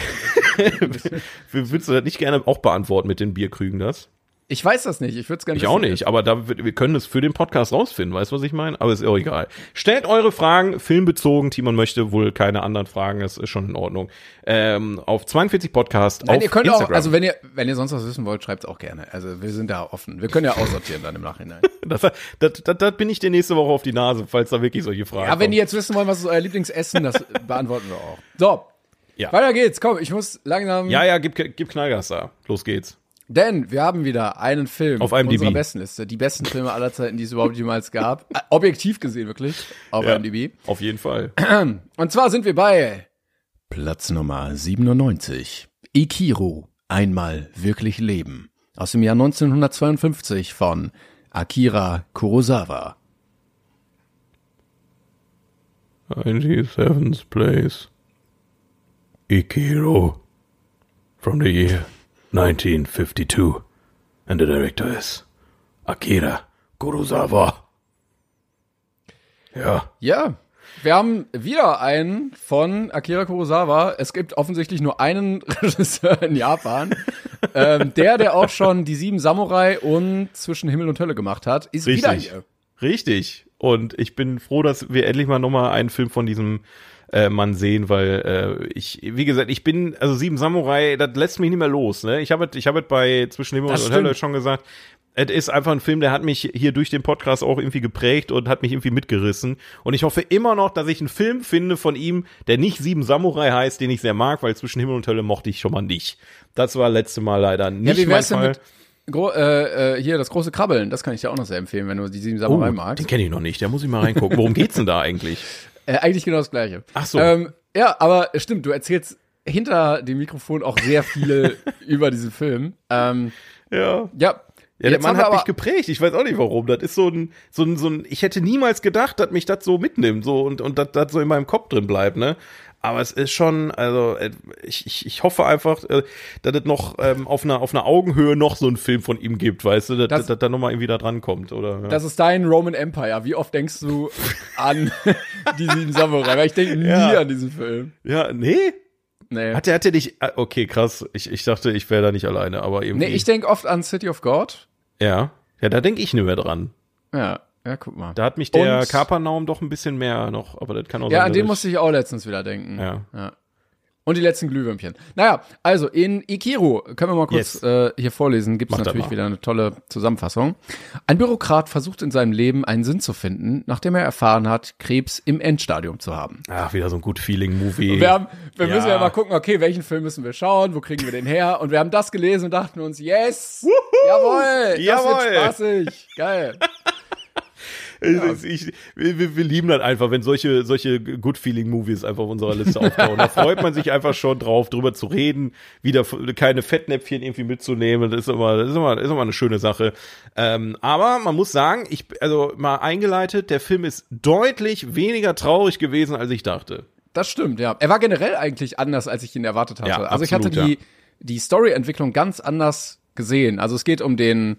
D: Würdest du das nicht gerne auch beantworten mit den Bierkrügen, das?
C: Ich weiß das nicht, ich würde es gerne
D: Ich auch nicht, aber da, wir können es für den Podcast rausfinden, weißt du, was ich meine? Aber ist auch egal. Stellt eure Fragen, filmbezogen, Timon möchte wohl keine anderen Fragen, das ist schon in Ordnung. Ähm, auf 42 Podcast
C: Nein,
D: auf
C: ihr könnt
D: Instagram.
C: auch, also wenn ihr, wenn ihr sonst was wissen wollt, schreibt's auch gerne. Also wir sind da offen. Wir können ja aussortieren dann im Nachhinein.
D: das, das, das, das bin ich dir nächste Woche auf die Nase, falls da wirklich solche Fragen
C: Ja, wenn
D: kommen.
C: die jetzt wissen wollen, was ist euer Lieblingsessen, das beantworten wir auch. So,
D: Ja.
C: weiter geht's. Komm, ich muss langsam.
D: ja, ja, gib, gib Knallgas da. Los geht's.
C: Denn wir haben wieder einen Film
D: Auf IMDb.
C: unserer Bestenliste. Die besten Filme aller Zeiten, die es überhaupt jemals gab. Objektiv gesehen, wirklich. Auf
D: Ja,
C: IMDb.
D: Auf jeden Fall.
C: Und zwar sind wir bei Platz Nummer 97. Ikiru, einmal wirklich leben. Aus dem Jahr 1952 von Akira Kurosawa.
D: 97th place. Ikiro. From the year 1952. And the director is Akira Kurosawa. Ja.
C: Ja, wir haben wieder einen von Akira Kurosawa. Es gibt offensichtlich nur einen Regisseur in Japan. ähm, der, der auch schon die sieben Samurai und Zwischen Himmel und Hölle gemacht hat, ist wieder
D: Richtig.
C: hier.
D: Richtig. Und ich bin froh, dass wir endlich mal nochmal einen Film von diesem äh, Mann sehen, weil äh, ich, wie gesagt, ich bin, also Sieben Samurai, das lässt mich nicht mehr los. Ne? Ich habe ich hab es bei Zwischen Himmel
C: Das
D: und Hölle schon gesagt. Es ist einfach ein Film, der hat mich hier durch den Podcast auch irgendwie geprägt und hat mich irgendwie mitgerissen. Und ich hoffe immer noch, dass ich einen Film finde von ihm, der nicht Sieben Samurai heißt, den ich sehr mag, weil Zwischen Himmel und Hölle mochte ich schon mal nicht. Das war letzte Mal leider nicht
C: Ja, wie
D: mein
C: wär's denn
D: Fall.
C: mit Gro äh, äh, hier das große Krabbeln? Das kann ich dir auch noch sehr empfehlen, wenn du die sieben Samurai
D: Oh,
C: magst.
D: den kenne ich noch nicht, da muss ich mal reingucken. Worum geht's denn da eigentlich?
C: Äh, eigentlich genau das Gleiche.
D: Ach so.
C: Ähm, ja, aber stimmt, du erzählst hinter dem Mikrofon auch sehr viele über diesen Film. Ähm,
D: Ja.
C: ja.
D: Ja, der Mann hat mich geprägt. Ich weiß auch nicht warum. Das ist so ein, so ein, so ein, ich hätte niemals gedacht, dass mich das so mitnimmt, so und, und dass das so in meinem Kopf drin bleibt, ne? Aber es ist schon, also äh, ich, ich, ich hoffe einfach, äh, dass es noch ähm, auf einer auf einer Augenhöhe noch so einen Film von ihm gibt, weißt du, dass,
C: Das-
D: dass, da nochmal irgendwie da dran kommt, oder? Ja.
C: Das ist dein Roman Empire. Wie oft denkst du an die sieben Samurai? Weil ich denke nie
D: Ja.
C: an diesen Film.
D: ja, nee?
C: Nee.
D: Hat der, hat der dich, ah, okay, krass. Ich, ich dachte, ich wäre da nicht alleine, aber irgendwie.
C: Nee, ich denke oft an City of God.
D: Ja. Ja, da denke ich nicht mehr dran.
C: Ja, ja, guck mal.
D: Da hat mich der
C: Und-
D: Kapernaum doch ein bisschen mehr noch, aber das kann auch
C: ja,
D: sein.
C: an
D: dass
C: den
D: ich-
C: musste ich auch letztens wieder denken.
D: Ja.
C: ja. Und die letzten Glühwürmchen. Naja, also in Ikiru, können wir mal kurz
D: Yes.
C: äh, hier vorlesen, gibt es
D: das
C: natürlich wieder eine tolle Zusammenfassung. Ein Bürokrat versucht in seinem Leben einen Sinn zu finden, nachdem er erfahren hat, Krebs im Endstadium zu haben.
D: Ach, wieder so ein gut Feeling-Movie.
C: Wir, haben, wir
D: Ja.
C: müssen ja mal gucken, okay, welchen Film müssen wir schauen, wo kriegen wir den her? Und wir haben das gelesen und dachten uns, yes, jawohl, das
D: Jawohl.
C: wird spaßig, geil.
D: Ist- Ich, wir, wir lieben das einfach, wenn solche, solche Good-Feeling-Movies einfach auf unserer Liste auftauchen. Da freut man sich einfach schon drauf, drüber zu reden, wieder keine Fettnäpfchen irgendwie mitzunehmen. Das ist immer, das ist immer, das ist immer eine schöne Sache. Ähm, aber man muss sagen, ich, also mal eingeleitet, der Film ist deutlich weniger traurig gewesen, als ich dachte.
C: Das stimmt, ja. Er war generell eigentlich anders, als ich ihn erwartet hatte.
D: Ja,
C: also ich hatte
D: absolut,
C: die,
D: ja.
C: die Story-Entwicklung ganz anders gesehen. Also es geht um den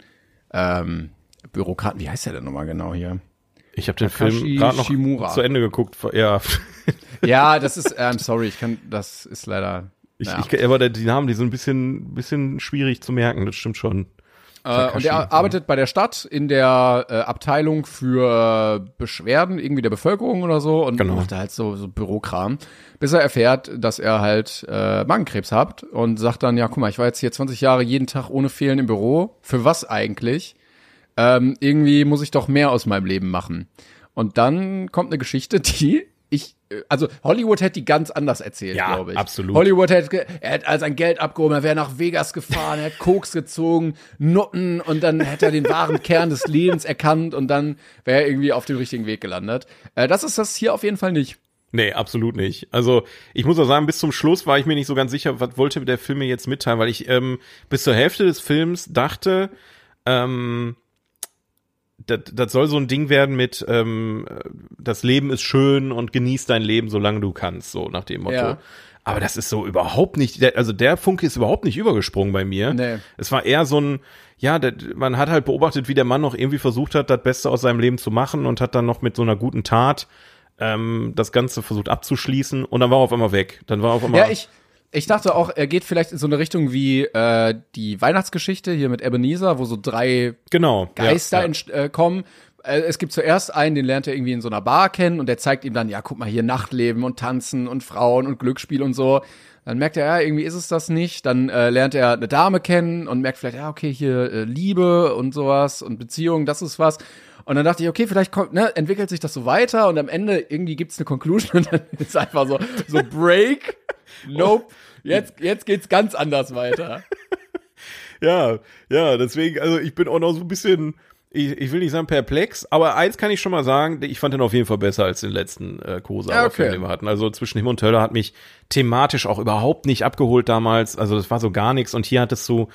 C: ähm, Bürokraten, wie heißt der denn nochmal genau hier?
D: Ich habe den
C: Takashi
D: Film gerade noch
C: Shimura.
D: zu Ende geguckt. Ja,
C: Ja, das ist, ähm, sorry, ich kann, das ist leider.
D: ich,
C: ja.
D: ich, aber der- die Namen, die sind ein bisschen, bisschen schwierig zu merken. Das stimmt schon.
C: Äh, und er arbeitet bei der Stadt in der äh, Abteilung für Beschwerden irgendwie der Bevölkerung oder so und
D: Genau.
C: macht da halt so, so Bürokram, bis er erfährt, dass er halt äh, Magenkrebs hat und sagt dann, ja, guck mal, ich war jetzt hier 20 Jahre jeden Tag ohne Fehlen im Büro. Für was eigentlich? Ähm, irgendwie muss ich doch mehr aus meinem Leben machen. Und dann kommt eine Geschichte, die ich, äh, also Hollywood hätte die ganz anders erzählt,
D: Ja,
C: glaube ich.
D: absolut.
C: Hollywood hätte, er hätte all sein Geld abgehoben, er wäre nach Vegas gefahren, er hätte Koks gezogen, Nutten und dann hätte er den wahren Kern des Lebens erkannt und dann wäre er irgendwie auf dem richtigen Weg gelandet. Äh, das ist das hier auf jeden Fall nicht.
D: Nee, absolut nicht. Also ich muss auch sagen, bis zum Schluss war ich mir nicht so ganz sicher, was wollte der Film mir jetzt mitteilen, weil ich ähm, bis zur Hälfte des Films dachte, ähm, das, das soll so ein Ding werden mit ähm, das Leben ist schön und genieß dein Leben, solange du kannst, so nach dem Motto.
C: Ja.
D: Aber das ist so überhaupt nicht, also der Funke ist überhaupt nicht übergesprungen bei mir.
C: Nee.
D: Es war eher so ein, ja, der, man hat halt beobachtet, wie der Mann noch irgendwie versucht hat, das Beste aus seinem Leben zu machen und hat dann noch mit so einer guten Tat ähm, das Ganze versucht abzuschließen und dann war er auf einmal weg. Dann war er auf einmal.
C: Ja, ich, ich dachte auch, er geht vielleicht in so eine Richtung wie äh, die Weihnachtsgeschichte hier mit Ebenezer, wo so drei
D: genau.
C: Geister
D: ja, ja.
C: Äh, kommen. Äh, es gibt zuerst einen, den lernt er irgendwie in so einer Bar kennen und der zeigt ihm dann, ja, guck mal hier Nachtleben und Tanzen und Frauen und Glücksspiel und so. Dann merkt er, ja, irgendwie ist es das nicht. Dann äh, lernt er eine Dame kennen und merkt vielleicht, ja, okay, hier äh, Liebe und sowas und Beziehung, das ist was. Und dann dachte ich, okay, vielleicht kommt, ne, entwickelt sich das so weiter und am Ende irgendwie gibt's eine Conclusion und dann ist einfach so, so Break. Nope. Jetzt, jetzt geht's ganz anders weiter.
D: Ja, ja, deswegen, also ich bin auch noch so ein bisschen, ich, ich will nicht sagen perplex, aber eins kann ich schon mal sagen, ich fand den auf jeden Fall besser als den letzten äh, Kurosawa-Film,
C: Okay.
D: den wir hatten. Also zwischen Himmel und Hölle hat mich thematisch auch überhaupt nicht abgeholt damals. Also das war so gar nichts und hier hattest du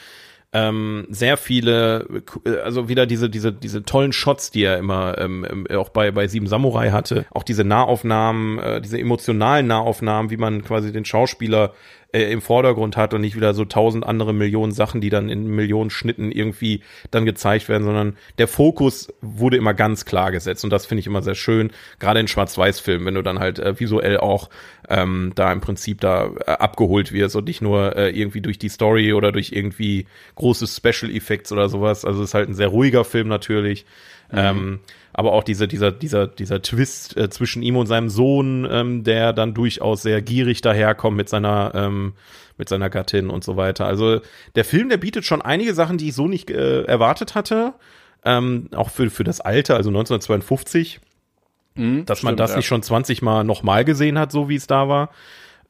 D: ähm, sehr viele, äh, also wieder diese, diese, diese tollen Shots, die er immer ähm, ähm, auch bei, bei Sieben Samurai hatte, auch diese Nahaufnahmen, äh, diese emotionalen Nahaufnahmen, wie man quasi den Schauspieler äh, im Vordergrund hat und nicht wieder so tausend andere Millionen Sachen, die dann in Millionen Schnitten irgendwie dann gezeigt werden, sondern der Fokus wurde immer ganz klar gesetzt und das finde ich immer sehr schön, gerade in Schwarz-Weiß-Filmen, wenn du dann halt äh, visuell auch ähm, da im Prinzip da äh, abgeholt wirst und nicht nur äh, irgendwie durch die Story oder durch irgendwie große Special Effects oder sowas. Also es ist halt ein sehr ruhiger Film natürlich. Mhm. Ähm, aber auch dieser, dieser, dieser, dieser Twist äh, zwischen ihm und seinem Sohn, ähm, der dann durchaus sehr gierig daherkommt mit seiner, ähm, mit seiner Gattin und so weiter. Also der Film, der bietet schon einige Sachen, die ich so nicht äh, erwartet hatte. Ähm, auch für, für das Alter, also 1952. Mhm, dass man das ja. nicht schon 20 Mal nochmal gesehen hat, so wie es da war.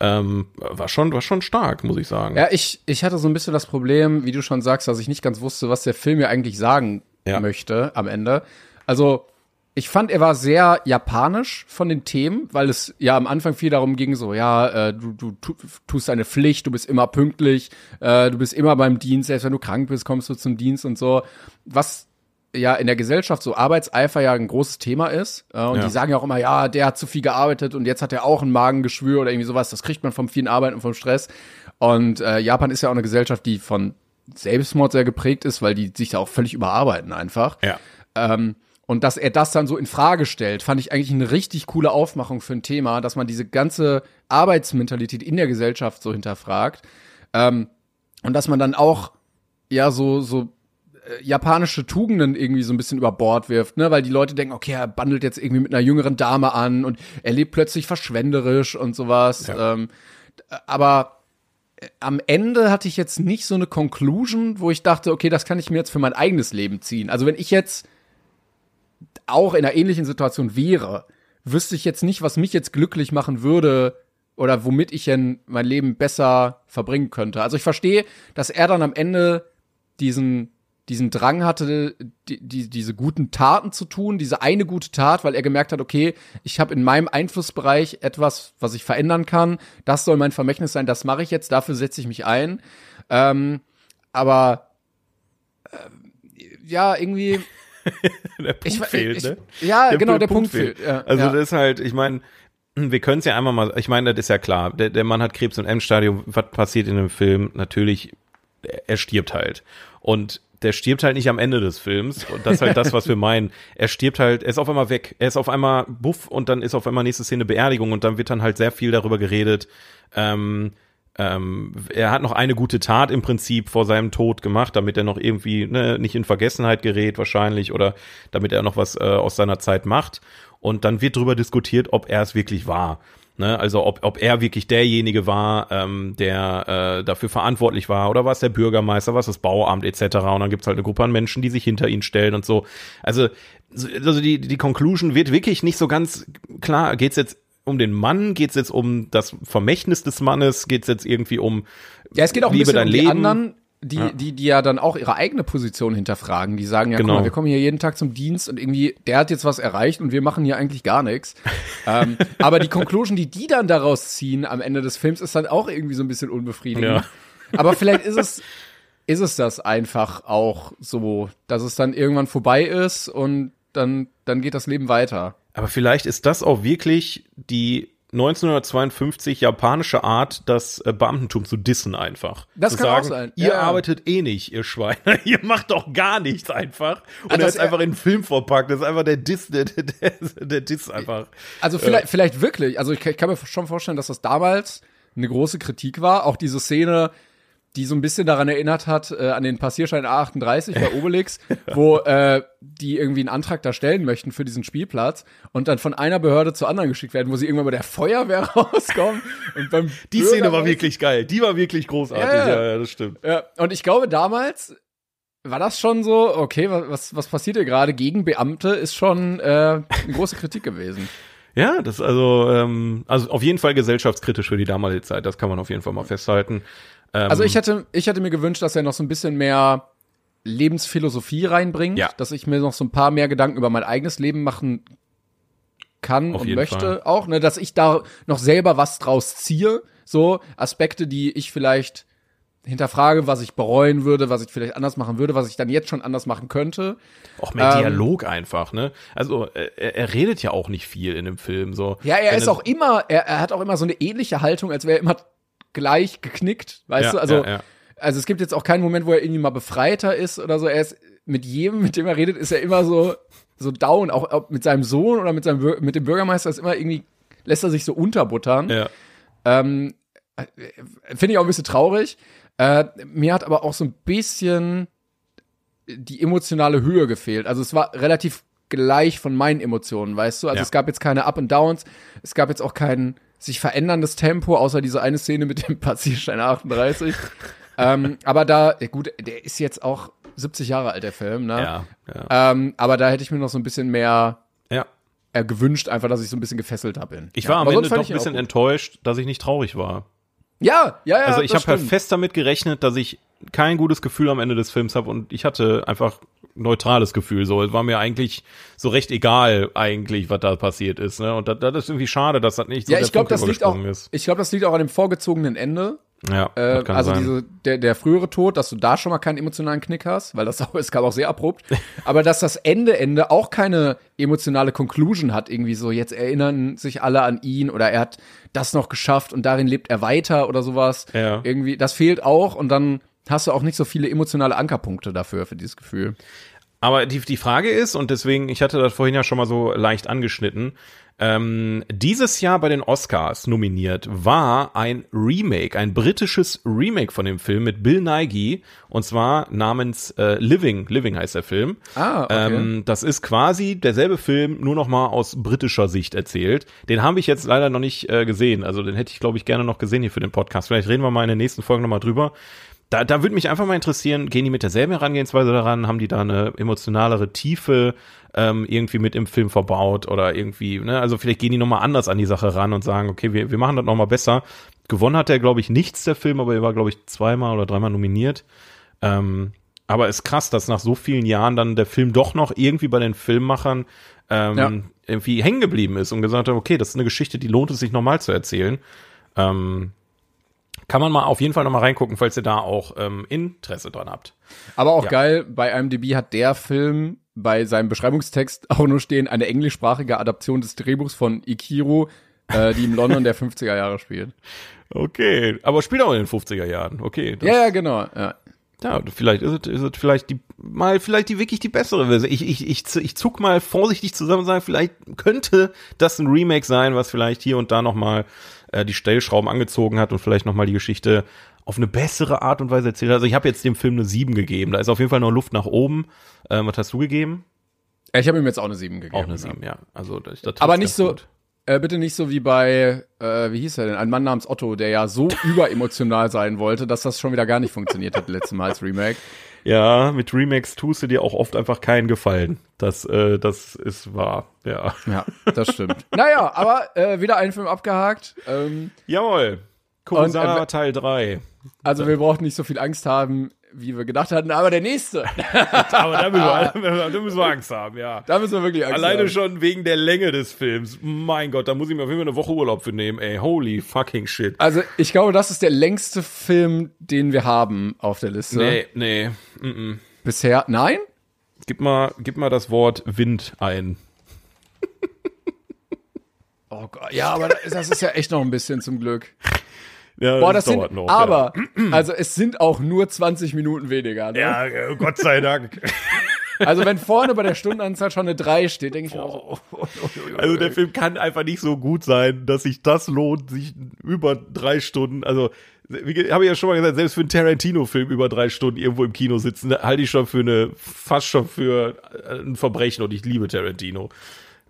D: Ähm, war schon, war schon stark, muss ich sagen.
C: Ja, ich, ich hatte so ein bisschen das Problem, wie du schon sagst, dass ich nicht ganz wusste, was der Film mir eigentlich sagen ja. möchte am Ende. Also, ich fand, er war sehr japanisch von den Themen, weil es ja am Anfang viel darum ging, so, ja, äh, du, du tust deine Pflicht, du bist immer pünktlich, äh, du bist immer beim Dienst, selbst wenn du krank bist, kommst du zum Dienst und so. Was ja in der Gesellschaft so Arbeitseifer ja ein großes Thema ist. Äh, und ja. die sagen ja auch immer, ja, der hat zu viel gearbeitet und jetzt hat er auch ein Magengeschwür oder irgendwie sowas. Das kriegt man vom vielen Arbeiten und vom Stress. Und äh, Japan ist ja auch eine Gesellschaft, die von Selbstmord sehr geprägt ist, weil die sich da auch völlig überarbeiten einfach.
D: Ja.
C: Ähm, und dass er das dann so in Frage stellt, fand ich eigentlich eine richtig coole Aufmachung für ein Thema, dass man diese ganze Arbeitsmentalität in der Gesellschaft so hinterfragt. Ähm, und dass man dann auch ja so so äh, japanische Tugenden irgendwie so ein bisschen über Bord wirft, ne, weil die Leute denken, okay, er bandelt jetzt irgendwie mit einer jüngeren Dame an und er lebt plötzlich verschwenderisch und sowas. Ja. Ähm, aber am Ende hatte ich jetzt nicht so eine Conclusion, wo ich dachte, okay, das kann ich mir jetzt für mein eigenes Leben ziehen. Also wenn ich jetzt auch in einer ähnlichen Situation wäre, wüsste ich jetzt nicht, was mich jetzt glücklich machen würde oder womit ich denn mein Leben besser verbringen könnte. Also ich verstehe, dass er dann am Ende diesen diesen Drang hatte, die, die, diese guten Taten zu tun, diese eine gute Tat, weil er gemerkt hat, okay, ich habe in meinem Einflussbereich etwas, was ich verändern kann. Das soll mein Vermächtnis sein, das mache ich jetzt, dafür setze ich mich ein. Ähm, aber äh, ja, irgendwie
D: der Punkt ich, fehlt, ich, ne?
C: Ja, der genau, der Punkt, Punkt fehlt. fehlt. Ja,
D: also ja. das ist halt, ich meine, wir können es ja einmal mal, ich meine, das ist ja klar, der, der Mann hat Krebs im Endstadium, was passiert in dem Film? Natürlich, er stirbt halt. Und der stirbt halt nicht am Ende des Films. Und das ist halt das, was wir meinen. Er stirbt halt, er ist auf einmal weg. Er ist auf einmal buff und dann ist auf einmal nächste Szene Beerdigung und dann wird dann halt sehr viel darüber geredet, ähm, ähm, er hat noch eine gute Tat im Prinzip vor seinem Tod gemacht, damit er noch irgendwie ne, nicht in Vergessenheit gerät wahrscheinlich oder damit er noch was äh, aus seiner Zeit macht. Und dann wird darüber diskutiert, ob er es wirklich war. Ne? Also ob, ob er wirklich derjenige war, ähm, der äh, dafür verantwortlich war oder war es der Bürgermeister, was das Bauamt etc. Und dann gibt's halt eine Gruppe an Menschen, die sich hinter ihn stellen und so. Also, also die, die Conclusion wird wirklich nicht so ganz klar. Geht's jetzt um den Mann? Geht es jetzt um das Vermächtnis des Mannes? Geht es jetzt irgendwie um
C: Ja, es geht auch Liebe ein bisschen um die Leben? anderen, die, ja. die, die ja dann auch ihre eigene Position hinterfragen. Die sagen ja, genau. guck mal, wir kommen hier jeden Tag zum Dienst und irgendwie, der hat jetzt was erreicht und wir machen hier eigentlich gar nichts. ähm, aber die Conclusion, die die dann daraus ziehen am Ende des Films, ist dann auch irgendwie so ein bisschen unbefriedigend. Ja. Aber vielleicht ist es, ist es das einfach auch so, dass es dann irgendwann vorbei ist und dann, dann geht das Leben weiter.
D: Aber vielleicht ist das auch wirklich die 1952 japanische Art, das äh, Beamtentum zu dissen einfach.
C: Das
D: zu
C: kann
D: sagen,
C: auch sein.
D: Ihr ja. arbeitet eh nicht, ihr Schweine. ihr macht doch gar nichts einfach. Und also er ist einfach in den Film verpackt. Das ist einfach der Diss, der, der, der Diss einfach.
C: Also vielleicht, äh. vielleicht wirklich. Also ich, ich kann mir schon vorstellen, dass das damals eine große Kritik war. Auch diese Szene, die so ein bisschen daran erinnert hat, äh, an den Passierschein A38 bei Obelix, wo äh, die irgendwie einen Antrag da stellen möchten für diesen Spielplatz und dann von einer Behörde zur anderen geschickt werden, wo sie irgendwann bei der Feuerwehr rauskommen. Und beim
D: die Szene war wirklich geil, die war wirklich großartig, ja, ja, ja das stimmt.
C: Ja, und ich glaube, damals war das schon so, okay, was, was passiert hier gerade gegen Beamte, ist schon äh, eine große Kritik gewesen.
D: Ja, das also, ähm, also auf jeden Fall gesellschaftskritisch für die damalige Zeit, das kann man auf jeden Fall mal festhalten.
C: Ähm, also ich hätte, ich hätte mir gewünscht, dass er noch so ein bisschen mehr Lebensphilosophie reinbringt, ja. dass ich mir noch so ein paar mehr Gedanken über mein eigenes Leben machen kann Auf und möchte Fall. auch, ne, dass ich da noch selber was draus ziehe, so Aspekte, die ich vielleicht hinterfrage, was ich bereuen würde, was ich vielleicht anders machen würde, was ich dann jetzt schon anders machen könnte.
D: Auch mehr
C: Ähm,
D: Dialog einfach, ne? Also äh, er, er redet ja auch nicht viel in dem Film. So.
C: Ja, er ist auch immer, er, er hat auch immer so eine ähnliche Haltung, als wäre er immer gleich geknickt, weißt
D: Ja,
C: du? Also,
D: ja, ja.
C: also es gibt jetzt auch keinen Moment, wo er irgendwie mal befreiter ist oder so. Er ist mit jedem, mit dem er redet, ist er immer so, so down. Auch ob mit seinem Sohn oder mit seinem, mit dem Bürgermeister ist immer irgendwie, lässt er sich so unterbuttern.
D: Ja.
C: Ähm, äh, Finde ich auch ein bisschen traurig. Äh, mir hat aber auch so ein bisschen die emotionale Höhe gefehlt. Also es war relativ gleich von meinen Emotionen, weißt du? Also
D: Ja.
C: es gab jetzt keine Up and Downs, es gab jetzt auch kein sich veränderndes Tempo, außer diese eine Szene mit dem Passierschein 38. ähm, aber da, gut, der ist jetzt auch 70 Jahre alt, der Film, ne?
D: Ja, ja.
C: Ähm, aber da hätte ich mir noch so ein bisschen mehr
D: ja.
C: äh, gewünscht, einfach, dass ich so ein bisschen gefesselt habe.
D: Ich war am Ende doch ein bisschen enttäuscht, dass ich nicht traurig war.
C: Ja, ja, ja.
D: Also ich habe halt fest damit gerechnet, dass ich kein gutes Gefühl am Ende des Films habe und ich hatte einfach neutrales Gefühl. So, es war mir eigentlich so recht egal eigentlich, was da passiert ist. Ne? Und das, das ist irgendwie schade, dass das nicht so
C: Ja, ich glaube, das liegt auch.
D: ist.
C: Ich glaube, das liegt auch an dem vorgezogenen Ende.
D: Ja,
C: Äh, also diese, der, der frühere Tod, dass du da schon mal keinen emotionalen Knick hast, weil das auch, es kam auch sehr abrupt. Aber dass das Ende, Ende auch keine emotionale Conclusion hat, irgendwie so, jetzt erinnern sich alle an ihn oder er hat das noch geschafft und darin lebt er weiter oder sowas.
D: Ja.
C: Irgendwie, das fehlt auch und dann hast du auch nicht so viele emotionale Ankerpunkte dafür, für dieses Gefühl.
D: Aber die, die Frage ist, und deswegen, ich hatte das vorhin ja schon mal so leicht angeschnitten, ähm, dieses Jahr bei den Oscars nominiert war ein Remake, ein britisches Remake von dem Film mit Bill Nighy, und zwar namens äh, Living, Living heißt der Film.
C: Ah, okay.
D: Ähm, das ist quasi derselbe Film, nur noch mal aus britischer Sicht erzählt. Den habe ich jetzt leider noch nicht äh, gesehen. Also den hätte ich, glaube ich, gerne noch gesehen hier für den Podcast. Vielleicht reden wir mal in den nächsten Folgen noch mal drüber. Da, da würde mich einfach mal interessieren, gehen die mit derselben Herangehensweise daran? Haben die da eine emotionalere Tiefe ähm, irgendwie mit im Film verbaut oder irgendwie, ne? Also vielleicht gehen die noch mal anders an die Sache ran und sagen, okay, wir, wir machen das noch mal besser. Gewonnen hat er, glaube ich, nichts der Film, aber er war, glaube ich, zweimal oder dreimal nominiert. Ähm, aber ist krass, dass nach so vielen Jahren dann der Film doch noch irgendwie bei den Filmemachern ähm,
C: Ja.
D: irgendwie hängen geblieben ist und gesagt hat, okay, das ist eine Geschichte, die lohnt es sich nochmal zu erzählen. Ähm, kann man mal auf jeden Fall nochmal reingucken, falls ihr da auch ähm, Interesse dran habt.
C: Aber auch
D: Ja.
C: geil, bei IMDb hat der Film bei seinem Beschreibungstext auch nur stehen, eine englischsprachige Adaption des Drehbuchs von Ikiru, äh, die im London der 50er Jahre spielt.
D: Okay, aber spielt auch in den 50er Jahren. Okay, das,
C: Ja, genau. Ja.
D: ja, vielleicht ist es, ist es vielleicht die mal vielleicht die wirklich die bessere Version. Ich, ich, ich, ich zuck mal vorsichtig zusammen und sage, vielleicht könnte das ein Remake sein, was vielleicht hier und da nochmal äh, die Stellschrauben angezogen hat und vielleicht nochmal die Geschichte auf eine bessere Art und Weise erzählt. Also ich habe jetzt dem Film eine 7 gegeben. Da ist auf jeden Fall noch Luft nach oben. Ähm, was hast du gegeben?
C: Ich habe ihm jetzt auch eine 7 gegeben.
D: Auch eine
C: ja.
D: 7, ja. Also das, das
C: Aber nicht so, äh, bitte nicht so wie bei, äh, wie hieß er denn, ein Mann namens Otto, der ja so überemotional sein wollte, dass das schon wieder gar nicht funktioniert hat letztes Mal als Remake.
D: Ja, mit Remakes tust du dir auch oft einfach keinen Gefallen. Das, äh, das ist wahr, ja.
C: Ja, das stimmt. naja, aber äh, wieder einen Film abgehakt. Ähm,
D: Jawohl. Kurosawa
C: äh,
D: Teil 3.
C: also wir brauchen nicht so viel Angst haben, wie wir gedacht hatten, aber der nächste,
D: Aber da müssen, wir, da müssen wir Angst haben, ja.
C: da müssen wir wirklich Angst
D: Alleine
C: haben.
D: schon wegen der Länge des Films. Mein Gott, da muss ich mir auf jeden Fall eine Woche Urlaub für nehmen, ey. Holy fucking shit.
C: Also ich glaube, das ist der längste Film, den wir haben auf der Liste.
D: Nee, nee. Mm -mm.
C: Bisher, nein?
D: Gib mal, gib mal das Wort Wind ein.
C: Oh Gott, ja, aber das ist ja echt noch ein bisschen zum Glück.
D: Ja,
C: Boah, das,
D: dauert
C: sind,
D: noch.
C: aber, also es sind auch nur 20 Minuten weniger. Ne?
D: Ja, ja Gott sei Dank.
C: Also wenn vorne bei der Stundenanzahl schon eine 3 steht, denke ich mir auch so, oh,
D: Also der Film kann einfach nicht so gut sein, dass sich das lohnt, sich über drei Stunden, also wie habe ich ja schon mal gesagt, selbst für einen Tarantino-Film über drei Stunden irgendwo im Kino sitzen, halte ich schon für eine, fast schon für äh, ein Verbrechen und ich liebe Tarantino.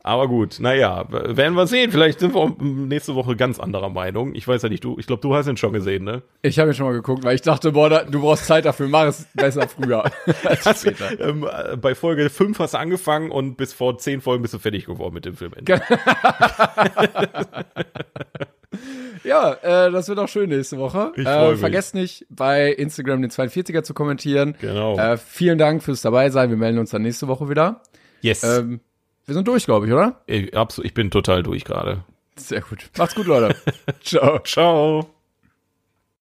D: Aber gut, naja, werden wir sehen. Vielleicht sind wir nächste Woche ganz anderer Meinung. Ich weiß ja nicht, du, ich glaube, du hast ihn schon gesehen, ne?
C: Ich habe ihn schon mal geguckt, weil ich dachte, boah, da, du brauchst Zeit dafür, mach es besser früher später.
D: Ähm, äh, bei Folge 5 hast du angefangen und bis vor 10 Folgen bist du fertig geworden mit dem Film.
C: Ja, äh, das wird auch schön nächste Woche.
D: Ich
C: äh, vergesst nicht, bei Instagram den 42er zu kommentieren.
D: Genau.
C: Äh, vielen Dank fürs dabei sein. Wir melden uns dann nächste Woche wieder.
D: Yes.
C: Ähm, wir sind durch, glaube ich, oder?
D: ich, absolut, ich bin total durch gerade.
C: Sehr gut. Macht's gut, Leute. Ciao.
D: Ciao.